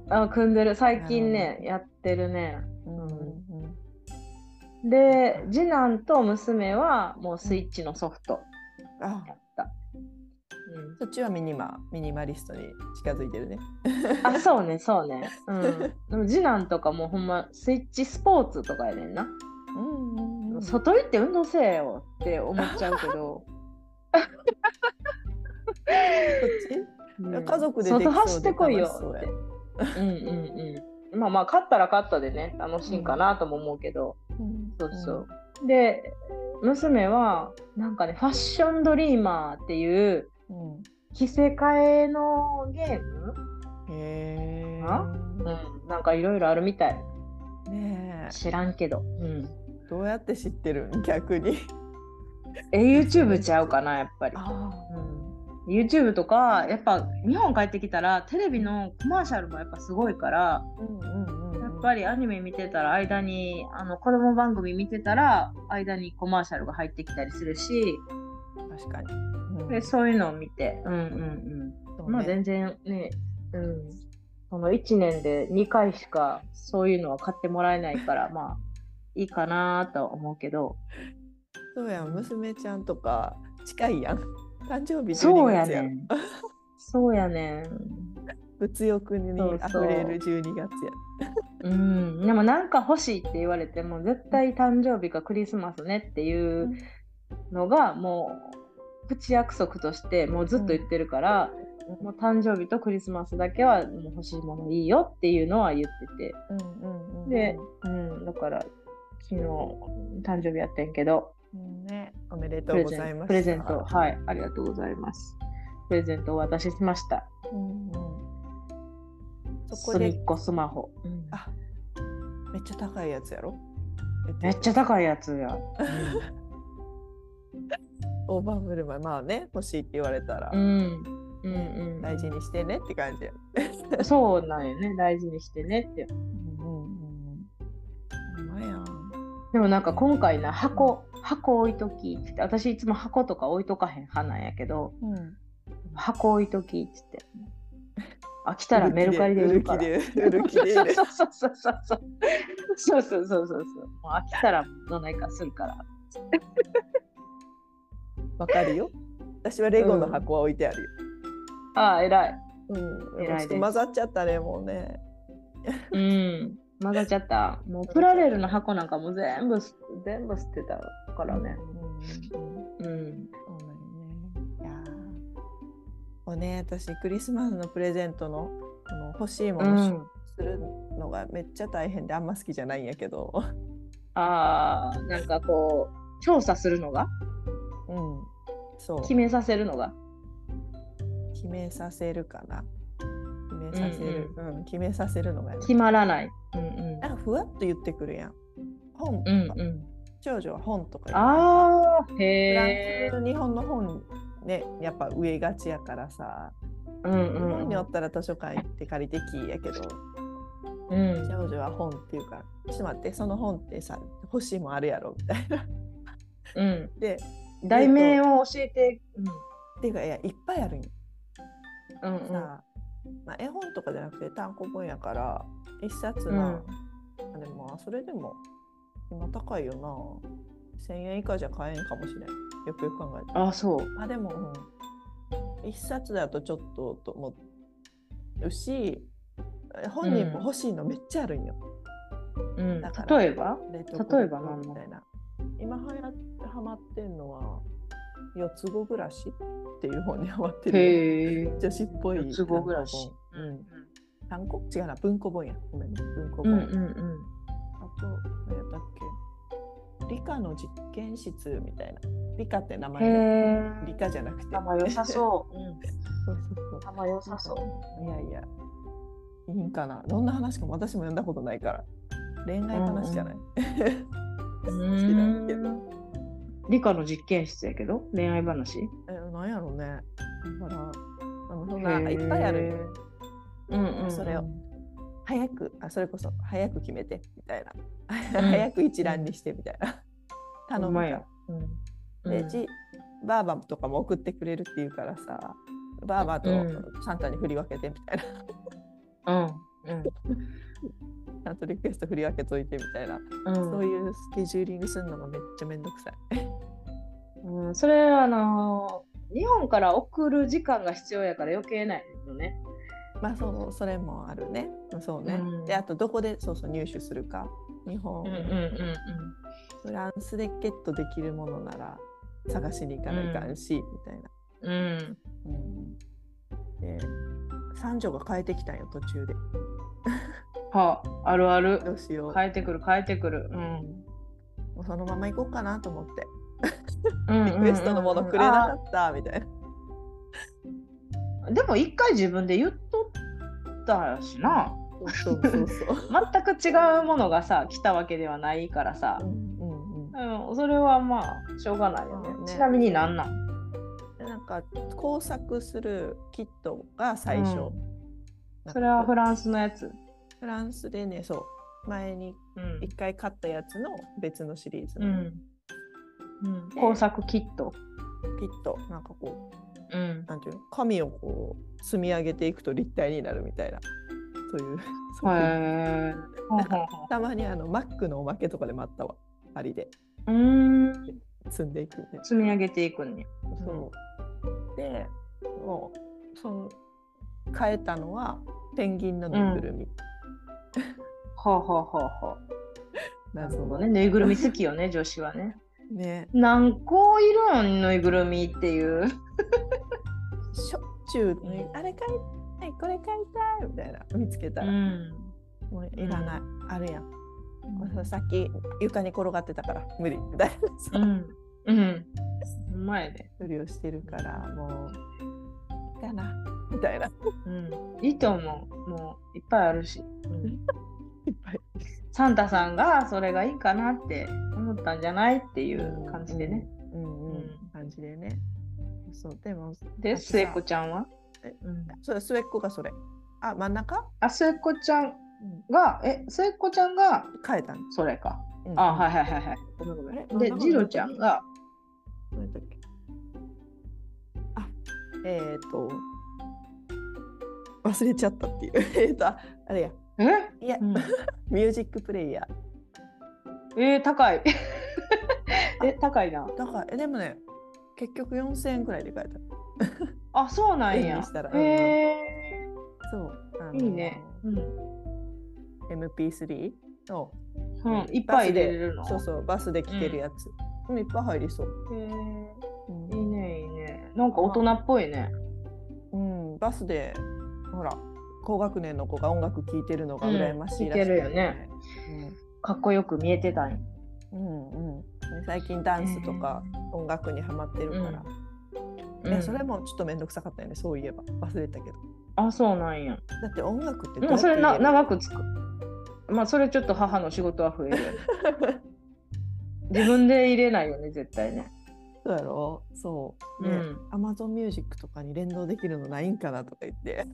あ組んでる最近ねやってるね。うんうんで次男と娘はもうスイッチのソフトあやった。そっちはミニマミニマリストに近づいてるね。うん、あそうねそうね。うん、でも次男とかもほんまスイッチスポーツとかやねんな。うんうんうん外行って運動せえよって思っちゃうけど。こっち？うん家族でできそうで外走ってこいよ楽しそうやって。うんうんうん。まあまあ勝ったら勝ったでね楽しいんかなとも思うけど。そうそう。で娘はなんかねファッションドリーマーっていううん。着せ替えのゲーム、へえ。あうん、なんかいろいろあるみたい。ねえ知らんけど。うん。どうやって知ってるん？逆に。え、YouTube ちゃうかな、やっぱり。あうん、YouTube とか、やっぱ日本帰ってきたら、テレビのコマーシャルもやっぱすごいから、うんうんうん、やっぱりアニメ見てたら間に、あの子供番組見てたら、間にコマーシャルが入ってきたりするし、確かに。うんでそういうのを見て、うんうんうん。ねまあ全然ね、うん。その1年で2回しかそういうのは買ってもらえないから、まあいいかなとは思うけど。そうやん娘ちゃんとか近いやん。誕生日12月そうややねん。そうやねん。物欲にあふれる12月や。うん、でもなんか欲しいって言われても絶対誕生日かクリスマスねっていうのがもう口約束としてもうずっと言ってるから、もう誕生日とクリスマスだけはもう欲しいものいいよっていうのは言ってて、うんうんうん、でうん、だから昨日誕生日やってんけどうんね、おめでとうございます。プレゼント。はいありがとうございます。プレゼントをお渡ししました。うんうん、そこでっこスマホ、うん。あめっちゃ高いやつやろ？めっちゃ高いやつや、オーバーブルマンまあね欲しいって言われたら、うん。うんうん。大事にしてねって感じや。そうなんよね、大事にしてねって。うんうんうん。でもなんか今回な、箱、箱置いときって私いつも箱とか置いとかへん派なんやけど、うん。箱置いときって言って。あ、来たらメルカリで売るから。そうそうそうそうそう。そうそうそうそうそう。もう飽きたらどないかするから。わかるよ。私はレゴの箱は置いてあるよ。ああ、偉い。うん。偉いですちょっと混ざっちゃったねもうね。うん。混ざっちゃった。もうプラレールの箱なんかも全部す、全部捨てたからね。うんうんうん。うん。そうね。いやー。もうね私クリスマスのプレゼントのこの欲しいもうのん。するのがめっちゃ大変であんま好きじゃないんやけど。ああ、なんかこう、調査するのが？うん。そう。決めさせるのが？決めさせるかな。決めさせる。うん、決めさせるのがね。決まらない。うんうん。なんかふわっと言ってくるやん。本うんうん。長女は本とかああ、フラへえ。ンス日本の本ねやっぱ上がちやからさ、うん日本うんにおったら図書館行って借りてきやけどうん。長女は本っていうからちょっと待ってその本ってさ欲しいもんあるやろみたいな。うん。で題名を教えて。っていうかいやいっぱいあるんようん。うんうん。さ、まあ、絵本とかじゃなくて単行本やから一冊まあ、あでもまあそれでも今高いよな。1000円以下じゃ買えんかもしれん。よくよく考えて。あ、そう。あでも、うん、一冊だとちょっとと思うし本人も欲しいのめっちゃあるんよ、うん。だか。ら例えば？例えば何のみたいな。今はやはまってんのは四つ子暮らしっていう本にハマってる。女子っぽい四つ子暮らし。うん。単行？違うな。文庫本や。ごめんね。文庫本、うんうんうん。何やったっけ？理科の実験室みたいな理科って名へ前。理科じゃなくて頭良さそう。うん。そうそうそう頭良さそう。いやいや、いいんかな？どんな話かも私も読んだことないから。恋愛話じゃない？うん けど理科の実験室やけど？恋愛話？え、なんやろうね。だから、あのそんないっぱいあるよ。うんうんうん、それを早く、あ、それこそ早く決めてみたいな。うん早く一覧にしてみたいな。頼むからほんまや。うんで、ち、ばあばとかも送ってくれるっていうからさ、ばあばとうんサンタに振り分けてみたいな。うん ちゃんとリクエスト振り分けといてみたいな。うんそういうスケジューリングするのがめっちゃめんどくさい。うん、それあのー日本から送る時間が必要やから余計ないよね。まあそうそれもあるね。そうね。うんであとどこでそうそう入手するか。日本、うんうんうんフランスでゲットできるものなら探しに行かないかんし、みたいな。うん。うんうん、で三女が変えてきたんよ途中で。はあ、あるある。どうしよう。変えてくる変えてくる。うん。もうそのまま行こうかなと思って。リリクエストのものくれなかったみたいな。でも一回自分で言っとったしな。そうそうそう。全く違うものがさ来たわけではないからさ。う、んうんうん。うん、それはまあしょうがないよね。まあね。ちなみになんなん？でなんか工作するキットが最初、うん。それはフランスのやつ？フランスでねそう。前にうん。一回買ったやつの別のシリーズの。うん。うん、で工作キット？キット。なんかこううん、なんていうの紙をこう積み上げていくと立体になるみたいなそういう たまにあのマックのおまけとかでもあったわ針でうん。積んでいくね。積み上げていくんや。そうでもうその変えたのはペンギンのぬいぐるみ。ほうほうほうほう。なる謎のほどね。ぬいぐるみ好きよね、女子はね。ね何個いるん？ぬいぐるみっていう。しょっちゅう、ね、あれ買いたいこれ買いたいみたいな見つけたら、ん。もういらない、あるやん。さっき床に転がってたから無理みたいなさうん。うん。うまいね。ふりをしてるからもういいかなみたいなうん。いいと思う。もういっぱいあるし。うん いっぱいサンタさんがそれがいいかなって思ったんじゃないっていう感じでね。。うんうん、うん感じでね。そうでもで、あとさ末子ちゃんはえうんそれ末っ子がそれ。あ真ん中、あ、末っ子ちゃん、が、え、末っ子ちゃんが変えたん。それか。うんあ、はいはいはいはい。でなん、だジロちゃんが、どうやっけあえっ、と忘れちゃったっていう。えっとあれや。え、いや、うん ミュージックプレイヤー。えー、高い。え、高いな。だからえでもね結局4000円くらいで買えた。あ、そうなんやしたら。うんへそう。あのえいいね。うん。MP3 の、うん、いっぱい入れれるの？そうそうバスで聴けるやつ。うん、いっぱい入りそう。へうんえいいね、いいね。なんか大人っぽいね。うん、バスでほら高学年の子が音楽聴いてるのが羨ましいらしくて、うんるよね。かっこよく見えてたんや。うんうん。最近ダンスとか音楽にハマってるから、うん。いやそれもちょっと面倒くさかったよね。そういえば。忘れたけど。あ、そうなんや。だって音楽ってもうそれな長くつく。まあ、それちょっと母の仕事は増えるよね。自分で入れないよね、絶対ね。そうやろ？そう、ね。うん。Amazon Music とかに連動できるのないんかなとか言って、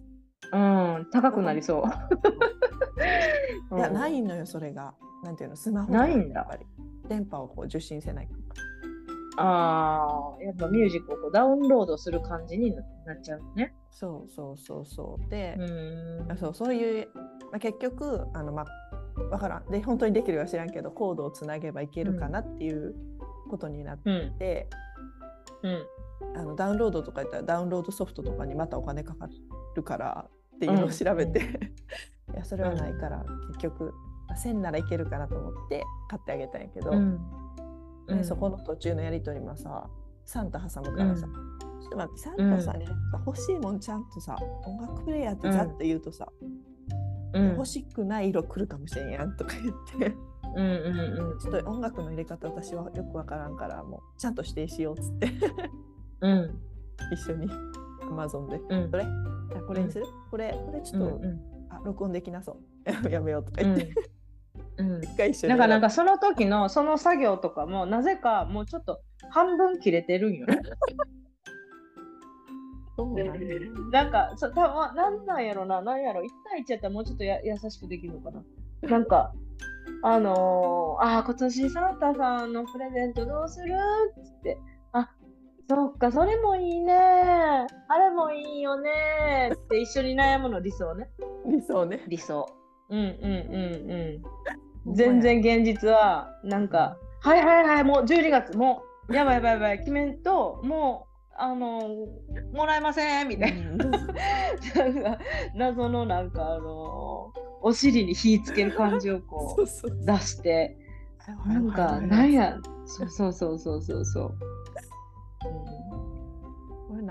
うん、高くなりそう。いやうん。ないのよそれが。なんていうのスマホないんだ。やっぱり。電波をこう受信せないから。ああ、やっぱミュージックをこうダウンロードする感じにななっちゃうね。そうそうそうそう。で、うん。あそうそういう、まあ、結局あの、まあ、わからん。で本当にできるか知らんけどコードをつなげばいけるかなっていうことになっうん。て、うん。あのダウンロードとか言ったらダウンロードソフトとかにまたお金かかるからっていうのを調べて、いやそれはないから、結局まあ1000ならいけるかなと思って買ってあげたんやけど、うん。ねそこの途中のやり取りもさサンタ挟むからさ、ちょっと待ってサンタさん。になんか欲しいもんちゃんとさ音楽プレイヤーってざっと言うとさ、うん。欲しくない色来るかもしれんやんとか言って。うんうんうん。ちょっと音楽の入れ方私はよくわからんからもうちゃんと指定しようっつって。うん。一緒に Amazon で。うん。どれ？あこれにする、これこれちょっと、うんあ録音できなそう。やめようとか言って、うん。一回一緒に。なんかなんかその時のその作業とかもなぜかもうちょっと半分切れてるんよね。なんだなんかそたまなんなんやろな。なんやろ。1対1やったらもうちょっとや優しくできるのかな。なんかあのー、あー今年サンタさんのプレゼントどうする？っつって。あそっかそれもいいね。あれもいいよね。って一緒に悩むの理想ね。理想ね。理想。うんうんうんうん。全然現実はなんか「はいはいはいもう12月もうやばいやばいやばい決めんともうあのもらえません」みたいな。なんか謎のなんかあのお尻に火つける感じをこう 出して。なんかなんや。そうそうそうそうそうそう。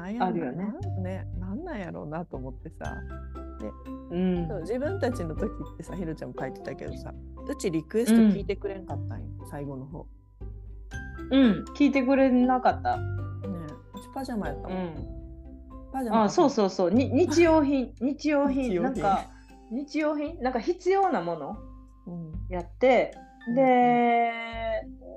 なんやろあるよね。ねなんなんやろうなと思ってさ。うん。自分たちの時ってさひろちゃんも書いてたけどさうちリクエスト聞いてくれんかったんよ、最後の方。うん、聞いてくれなかった。ねえうちパジャマやったもん、うん。パジャマあそうそうそう。に日用品 日用品品。なんか日用品？なんか必要なものうん。やってうんで、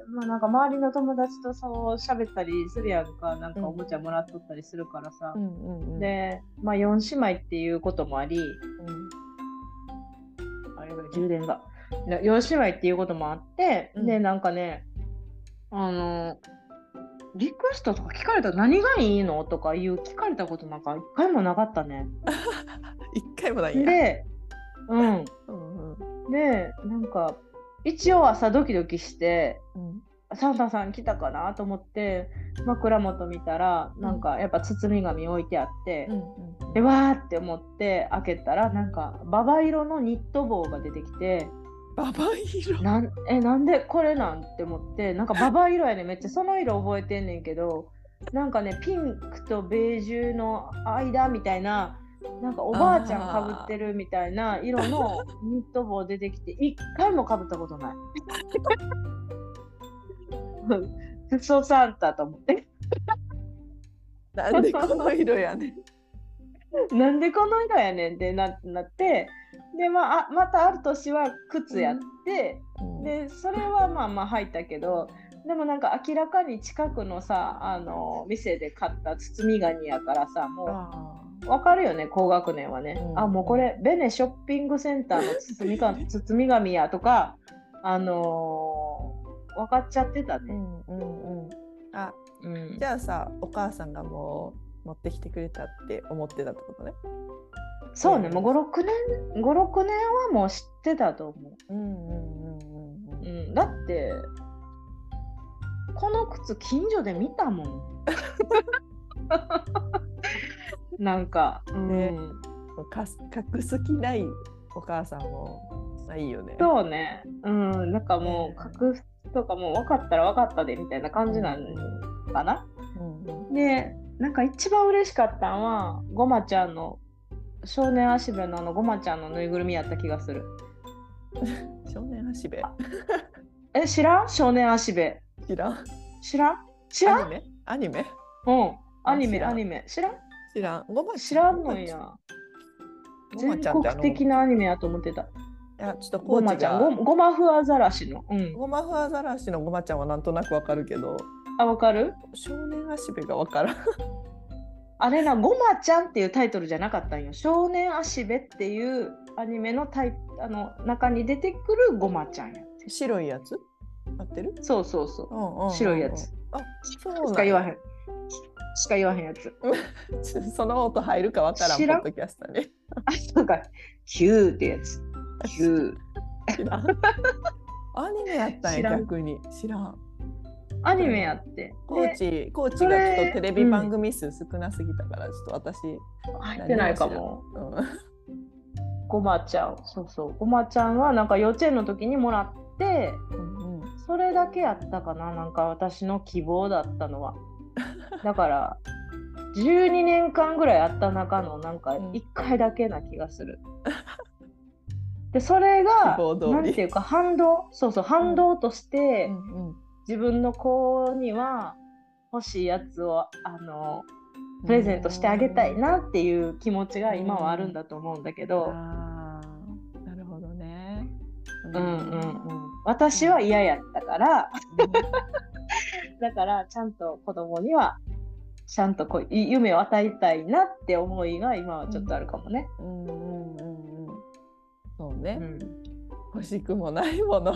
まあなんか周りの友達とそう喋ったりするやんか。なんかおもちゃもらっとったりするからさ、うんうんうん。で、まあ、4姉妹っていうこともあり。うん。あれが充電が。で4姉妹っていうこともあって、うん。でなんかねあのリクエストとか聞かれたら何がいいのとかいう聞かれたことなんか一回もなかったね。一回もないんや。で、うん、うんうん。でなんか一応朝ドキドキしてうん。サンタさん来たかなと思って枕元見たらなんかやっぱ包み紙置いてあって、うんでわーって思って開けたらなんかババ色のニット帽が出てきてババ色？なんえなんでこれなんって思ってなんかババ色やねめっちゃその色覚えてんねんけどなんかねピンクとベージュの間みたいななんかおばあちゃんかぶってるみたいな色のニット帽出てきて一回もかぶったことない。クソサンタと思って。なんでこの色やねん。なんでこの色やねんってななって。で、まあ、あまたある年は靴やって、でそれはまあまあ入ったけどでもなんか明らかに近くのさあの店で買った包み紙やからさもあう分かるよね高学年はね、うんあもうこれベネショッピングセンターの包みか 包み紙やとかあのー分かっちゃってたね。ーうんうんうん。あうんじゃあさお母さんがもう持ってきてくれたって思ってたってことね。そうねもう56年56年はもう知ってたと思う。うんうんうんうんうん。うん、だってこの靴近所で見たもん なんか、うん。ねかす隠す気ないお母さんもあいいよね。そうね。うん。なんかもう隠すとかもう分かったら分かったでみたいな感じなのかな、うんうん。でなんか一番嬉しかったのはごまちゃんの少年足部のあのごまちゃんのぬいぐるみやった気がする。少年足部？え知らん？少年足部。知らん。知らん？知らん？アニメ？アニメ？うん。アニメアニメ。知らん？知らん。ごま知らんのや。ご全まちゃんってあの国的なアニメやと思ってた。いやちょっとコごまちゃん、ごごまふアザラシの。うん。ごまふアザラシのごまちゃんはなんとなくわかるけどあ、わかる？少年足部がわからん。あれな、ごまちゃんっていうタイトルじゃなかったんよ。少年足部っていうアニメのタイあの中に出てくるごまちゃんや。白いやつ？合ってる、そうそうそう。うんうんうんうん白いやつ。あそうなんか言わへん。しか言わへんやつ。ん。その音入るかわからん、ポッドキャストに。あ、そうか。キューってやつ。キュー。アニメやったんや、逆に。知らん。アニメやって。コーでチ、コーチそがちょれっとテレビ番組数少なすぎたから、ちょっと私、入ってないかも。うんごまちゃん。そうそう。ごまちゃんはなんか幼稚園の時にもらって、うんうんそれだけやったかな、なんか私の希望だったのは。だから、12年間ぐらいあった中のなんかうん。1回だけな気がする。で、それが希望通、り。なんていうか反動、そうそう、反動として、うん自分の子には欲しいやつを、あの、プレゼントしてあげたいなっていう気持ちが今はあるんだと思うんだけど、なるほどね。うん。うんうん、私は嫌やったから、だからちゃんと子供にはちゃんとこうい夢を与えたいなって思いが今はちょっとあるかもね。うんうんうんうん。そうね、うん。欲しくもないもの。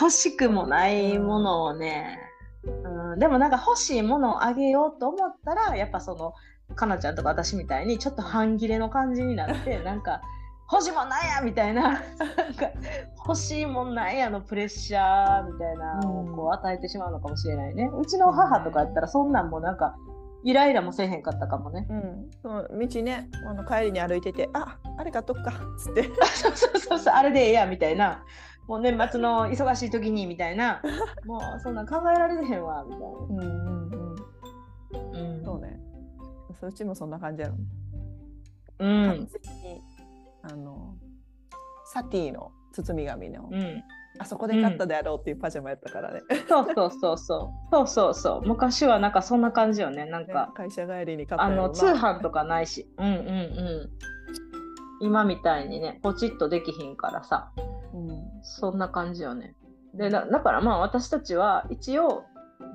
欲しくもないものをね、うん、でもなんか欲しいものをあげようと思ったらやっぱそのかなちゃんとか私みたいにちょっと半切れの感じになってなんか欲しいもんなんやみたいな。欲しいもんなんやのプレッシャーみたいなのをこう与えてしまうのかもしれないね。うちの母とかやったらそんなんもなんかイライラもせえへんかったかもね。うん、その道ね。あの帰りに歩いてて「ああれ買っとくか」っつって。そうそうそうそう。あれでええやみたいな。もう年末の忙しい時にみたいな。もうそんなん考えられへんわみたいな。うんうんうん。うん。そうね。うちもそんな感じやろ、うん。完全にあのサティの包み紙の、うん、あそこで買ったであろうっていうパジャマやったからね,、そうそうそうそう。そうそうそう。昔はなんかそんな感じよね。なんか、会社帰りに買ったあの通販とかないし。うんうんうん。今みたいにねポチッとできひんからさ。うん。そんな感じよね。でだだからまあ私たちは一応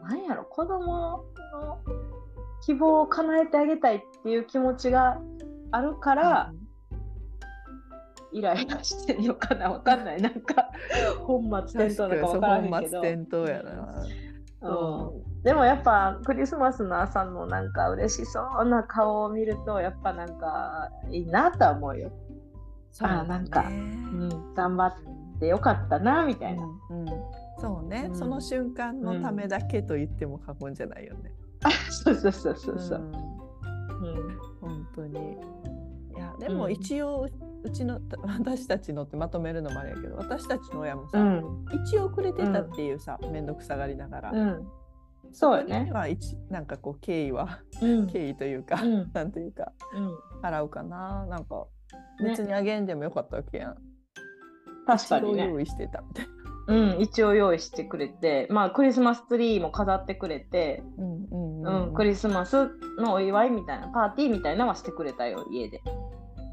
なんやろ子供の希望を叶えてあげたいっていう気持ちがあるから、イライラしてんのかな？わかんない。なんか本末転倒なのかわからへんけど。本末転倒やな。うん、でもやっぱクリスマスの朝のなんか嬉しそうな顔を見るとやっぱなんかいいなとは思うよ、そうだね。なんかうん、頑張ってよかったなみたいな、うん。うんそうね、うん。その瞬間のためだけと言っても過言じゃないよね。そうそうそうそうそう、ん。うん。本当に。いやでもうん。一応、うちの 私たちのってまとめるのもあれやけど私たちの親もさ、うん。一応くれてたっていうさ面倒くさがりながら、うん、そうよね。には一なんかこう敬意はうん。敬意というか、うん。なんというかうん、払うかな。なんかね。別にあげんでもよかったわけやん。確かにね。一応用意してた。みたいな。うん、一応用意してくれてまあクリスマスツリーも飾ってくれて、うんうんううん。んクリスマスのお祝いみたいなパーティーみたいなのはしてくれたよ家で、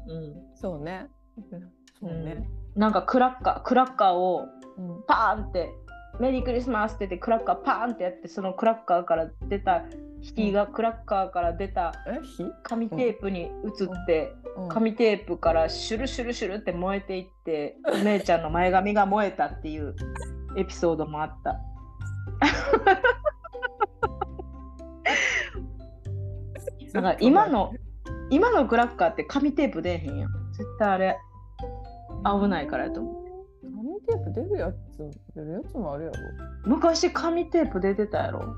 うん、そうね。そうね。なんかクラッカークラッカーをうん。パーンってメリークリスマスって言ってクラッカーパーンってやってそのクラッカーから出た火がクラッカーから出た紙テープに移ってうん。紙テープからシュルシュルシュルって燃えていってお姉ちゃんの前髪が燃えたっていうエピソードもあった。だから今の今のクラッカーって紙テープ出えへんやん。絶対あれ危ないからやと思う。紙テープ出るやつ出るやつもあるやろ。昔紙テープ出てたやろ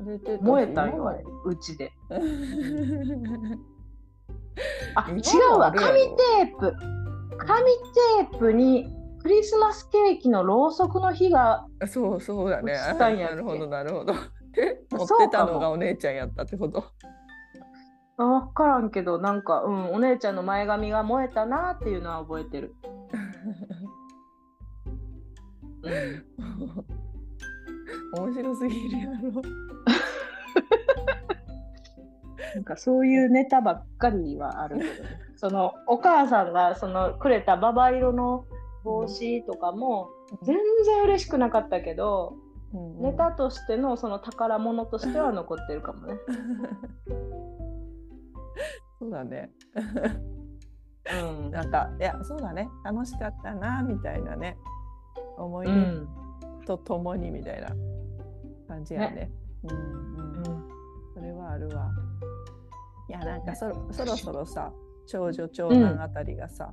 出てたし燃えたんようちで。あ違うわ紙テープ紙テープにクリスマスケーキのろうそくの火がそうそうだね。なるほどなるほど。で 持ってたのがお姉ちゃんやったってこと。あ分からんけどなんか、うん、お姉ちゃんの前髪が燃えたなっていうのは覚えてる。うん面白すぎるやろ。なんかそういうネタばっかりはあるけど、ね、そのお母さんがそのくれたババ色の帽子とかも全然嬉しくなかったけど、うんうんネタとしてのその宝物としては残ってるかもね。そうだね。うん。なんかいやそうだね。楽しかったなみたいなね。思いう出ん。とともにみたいな感じやね。うんうんそれはあるわ。いやなんかそろそろそろさ長女長男あたりがさ、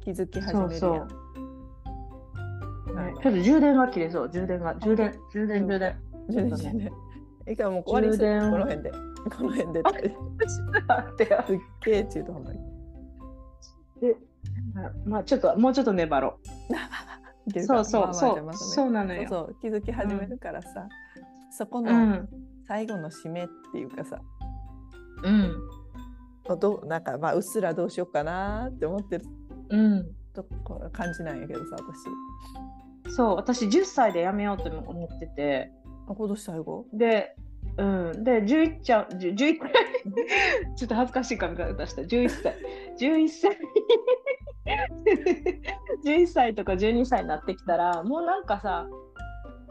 気づき始めるやん。そうあのねちょっと充電が切れそう。充電が。充電充電充電。充電してね。いいからもう終わりにするこの辺で。この辺で。待ってよすっげえ中途半端に。でまあちょっともうちょっと粘ろいけるかそうそうまあまあそうじゃあまとめそうなのよそうそう気づき始めるからさ、そこう。うのん最後の締めっていうかさ、うんどうなんかまあうっすらどうしようかなって思ってるうん。とこ感じなんやけどさ私。そう私10歳で辞めようと思っててあ今年最後？で、うん、で11ちゃん10 11歳。ちょっと恥ずかしい髪型した。11歳。11歳。11歳とか12歳になってきたらもうなんかさ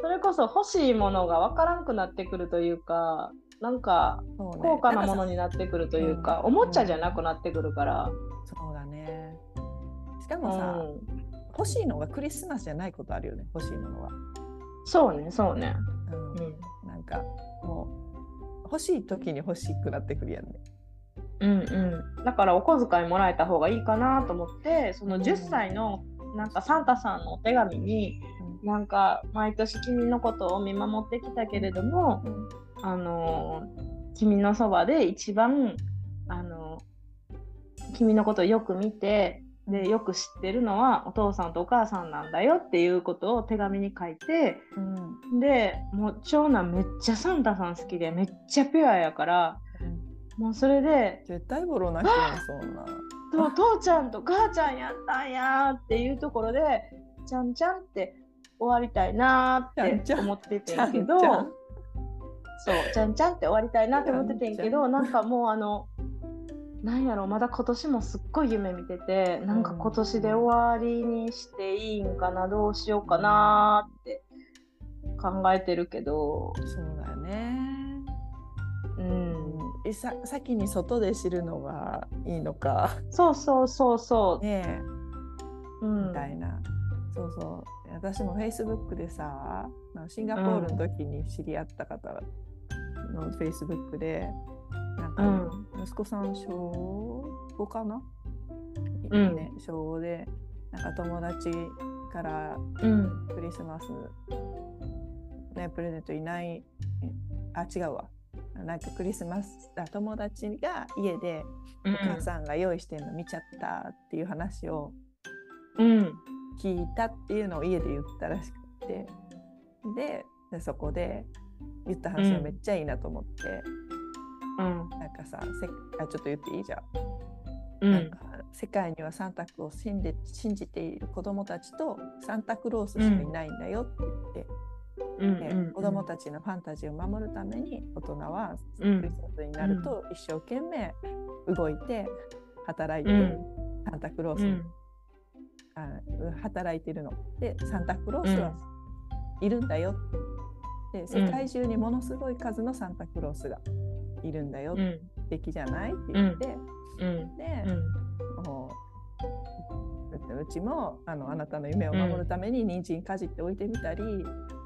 それこそ欲しいものが分からんくなってくるというかなんか高価なものになってくるというかうんおもちゃじゃなくなってくるから、さそうだね。しかうもさ、ん、欲しいのがクリスマスじゃないことあるよね欲しいものは。そうねそうね、うん。うん、なんかもう欲しい時に欲しくなってくるやんね。うんうん、だからお小遣いもらえた方がいいかなと思ってその10歳のなんかサンタさんのお手紙になんか毎年君のことを見守ってきたけれども、あの君のそばで一番あの君のことをよく見てでよく知ってるのはお父さんとお母さんなんだよっていうことを手紙に書いてうん。でもう長男めっちゃサンタさん好きでめっちゃピュアやからもうそれで絶対ボロ泣きやんそんな。と父ちゃんと母ちゃんやったんやっていうところでちゃんちゃんって終わりたいなーって思っててんけどちゃんちゃん。そうちゃんちゃんって終わりたいなって思っててんけどなんかもうあのなんやろまだ今年もすっごい夢見ててなんか今年で終わりにしていいんかなどうしようかなって考えてるけど。そうだよね。うん。えさ先に外で知るのがいいのか？そうそうそうそう、ねえ。うん。みたいな。そうそう。私もフェイスブックでさまあシンガポールの時に知り合った方のフェイスブックでなんか、うん。息子さん小5かな、うん。ね、小5でなんか友達からうん。クリスマス、ね、プレゼントいないえあ違うわ。なんかクリスマスあ友達が家でお母さんが用意してるの見ちゃったっていう話をうん。聞いたっていうのを家で言ったらしくて。ででそこで言った話がめっちゃいいなと思って、うんなんかさせあちょっと言っていい？じゃんうん。なんか世界にはサンタクロースを信じ信じている子どもたちとサンタクロースしかいないんだよって言って、うんでうん子どもたちのファンタジーを守るために大人はクうん。リスマスになると一生懸命動いて働いて、うん。サンタクロースに、うん。あ働いてるの。でサンタクロースはうん。いるんだよ。で世界中にものすごい数のサンタクロースがいるんだよ。うん。素敵じゃない？って言って、うん。で、うううちもあのあなたの夢を守るために人参かじっておいてみたり、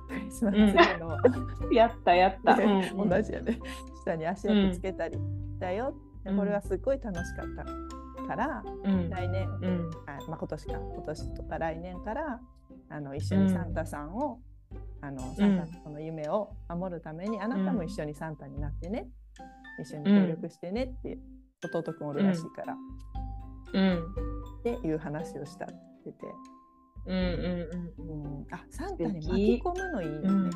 クリスマスの、やったやった、同じやね。下に足跡つけたりだよ、うん。これはすごい楽しかったから、うん。来年。うん。あ、まあ、今年か。今年とか来年からあの一緒にサンタさんを、あのサンタの夢を守るために、あなたも一緒にサンタになってね、一緒に協力してねって弟くんおるらしいから、うん。っていう話をしたって言ってて、うんうん。うん、あサンタに素巻き敵込むのいいよね、うん。み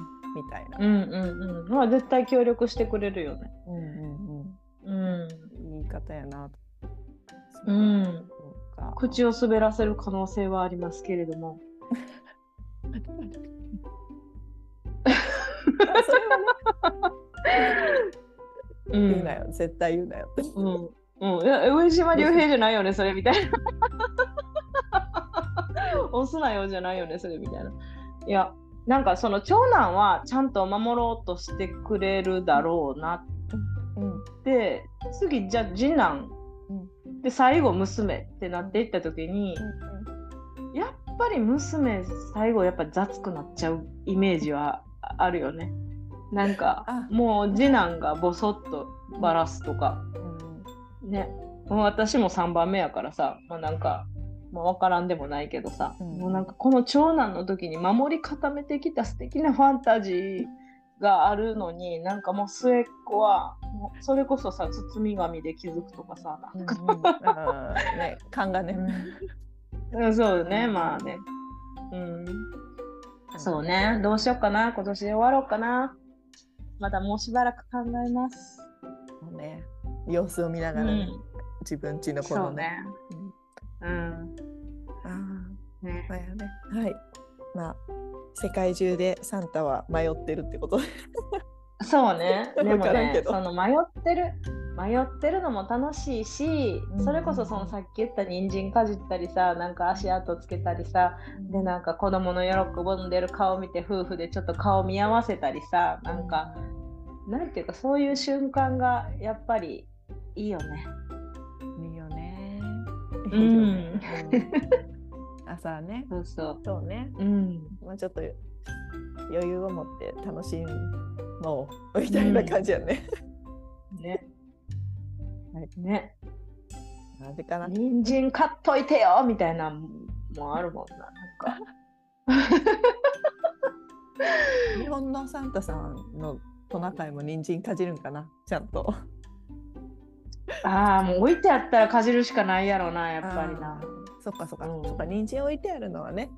たいな。うんうんうん。まあ絶対協力してくれるよね。うんうんうん。うん、言い方やな。うん。口を滑らせる可能性はありますけれども。あそれはねうん。言うなよ、絶対言うなよ。って。うん。うん、いや上島竜兵じゃないよねそれみたいな。押すなよじゃないよねそれみたいな。いやなんかその長男はちゃんと守ろうとしてくれるだろうな。うん。って次じゃあ次男、で最後娘ってなっていった時にやっぱり娘最後やっぱ雑くなっちゃうイメージはあるよねなんかあもう次男がボソッとバラすとか、ね、もう私も3番目やからさ、まあ、なんか、まあ、分からんでもないけどさ、うん。もうなんかこの長男の時に守り固めてきた素敵なファンタジーがあるのになんかもう末っ子はもうそれこそさ包み紙で気づくとかさうなんん。か、うん。うん。ね、勘がね。うん、そうねまあね。うん。そうね。どうしようかな。今年で終わろうかなまだもうしばらく考えます、もうね、様子を見ながらね、自分ちの子のね。そうねうんああ、ねまあやね。はい。まあ、世界中でサンタは迷ってるってことで。そうね。でわもねその迷ってる迷ってるのも楽しいし、うんそれこそそのさっき言った人参かじったりさなんか足跡つけたりさでなんか子供の喜んでる顔見て夫婦でちょっと顔見合わせたりさなんかなんていうかそういう瞬間がやっぱりいいよね。いいよね。うんいいよねうん朝ね。そうそう。そうね。うん。まあちょっと余裕を持って楽しもうみたいな感じやね。ね。はいね。なんでかな。人参買っといてよみたいなのもあるもんな。なんか。日本のサンタさんのトナカイも人参かじるんかなちゃんと。ああ、もう置いてあったらかじるしかないやろな、やっぱりな。そっかそっか、うんそっか人参置いてあるのはね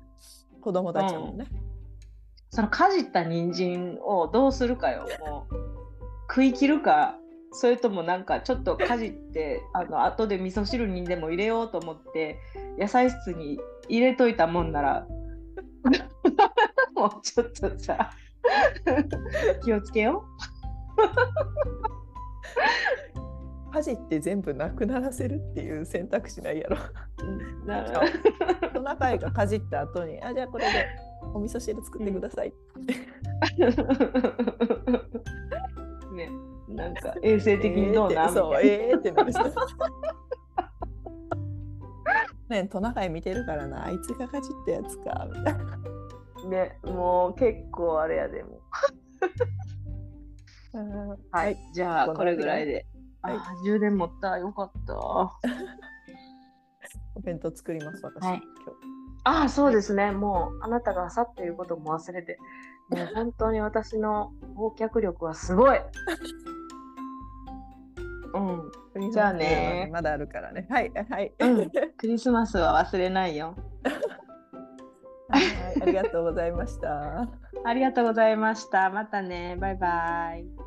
子供たちもね。そのかじった人参をどうするかよ。もう食い切るか、それともなんかちょっとかじって、あの後で味噌汁にでも入れようと思って、野菜室に入れといたもんなら、もうちょっとさ、気をつけよかじって全部なくならせるっていう選択肢ないやろ。なるトナカイがかじった後に、あじゃあこれでお味噌汁作ってください。ね、なんか衛生的にどうな、そう、えーってなるし。ねトナカイ見てるからな、あいつがかじったやつか、みたいな。なね、もう結構あれやでも。はい、じゃあこれぐらいで。はい充電持ったよかった。お弁当作ります、私。はい今ああ、そうですね。もうあなたが朝っていうことも忘れて、もう本当に私の忘却力はすごい。うん、日。じゃあねまだあるからね。はい、はい。うん クリスマスは忘れないよ。はい、ありがとうございました。ありがとうございました。またね。バイバイ。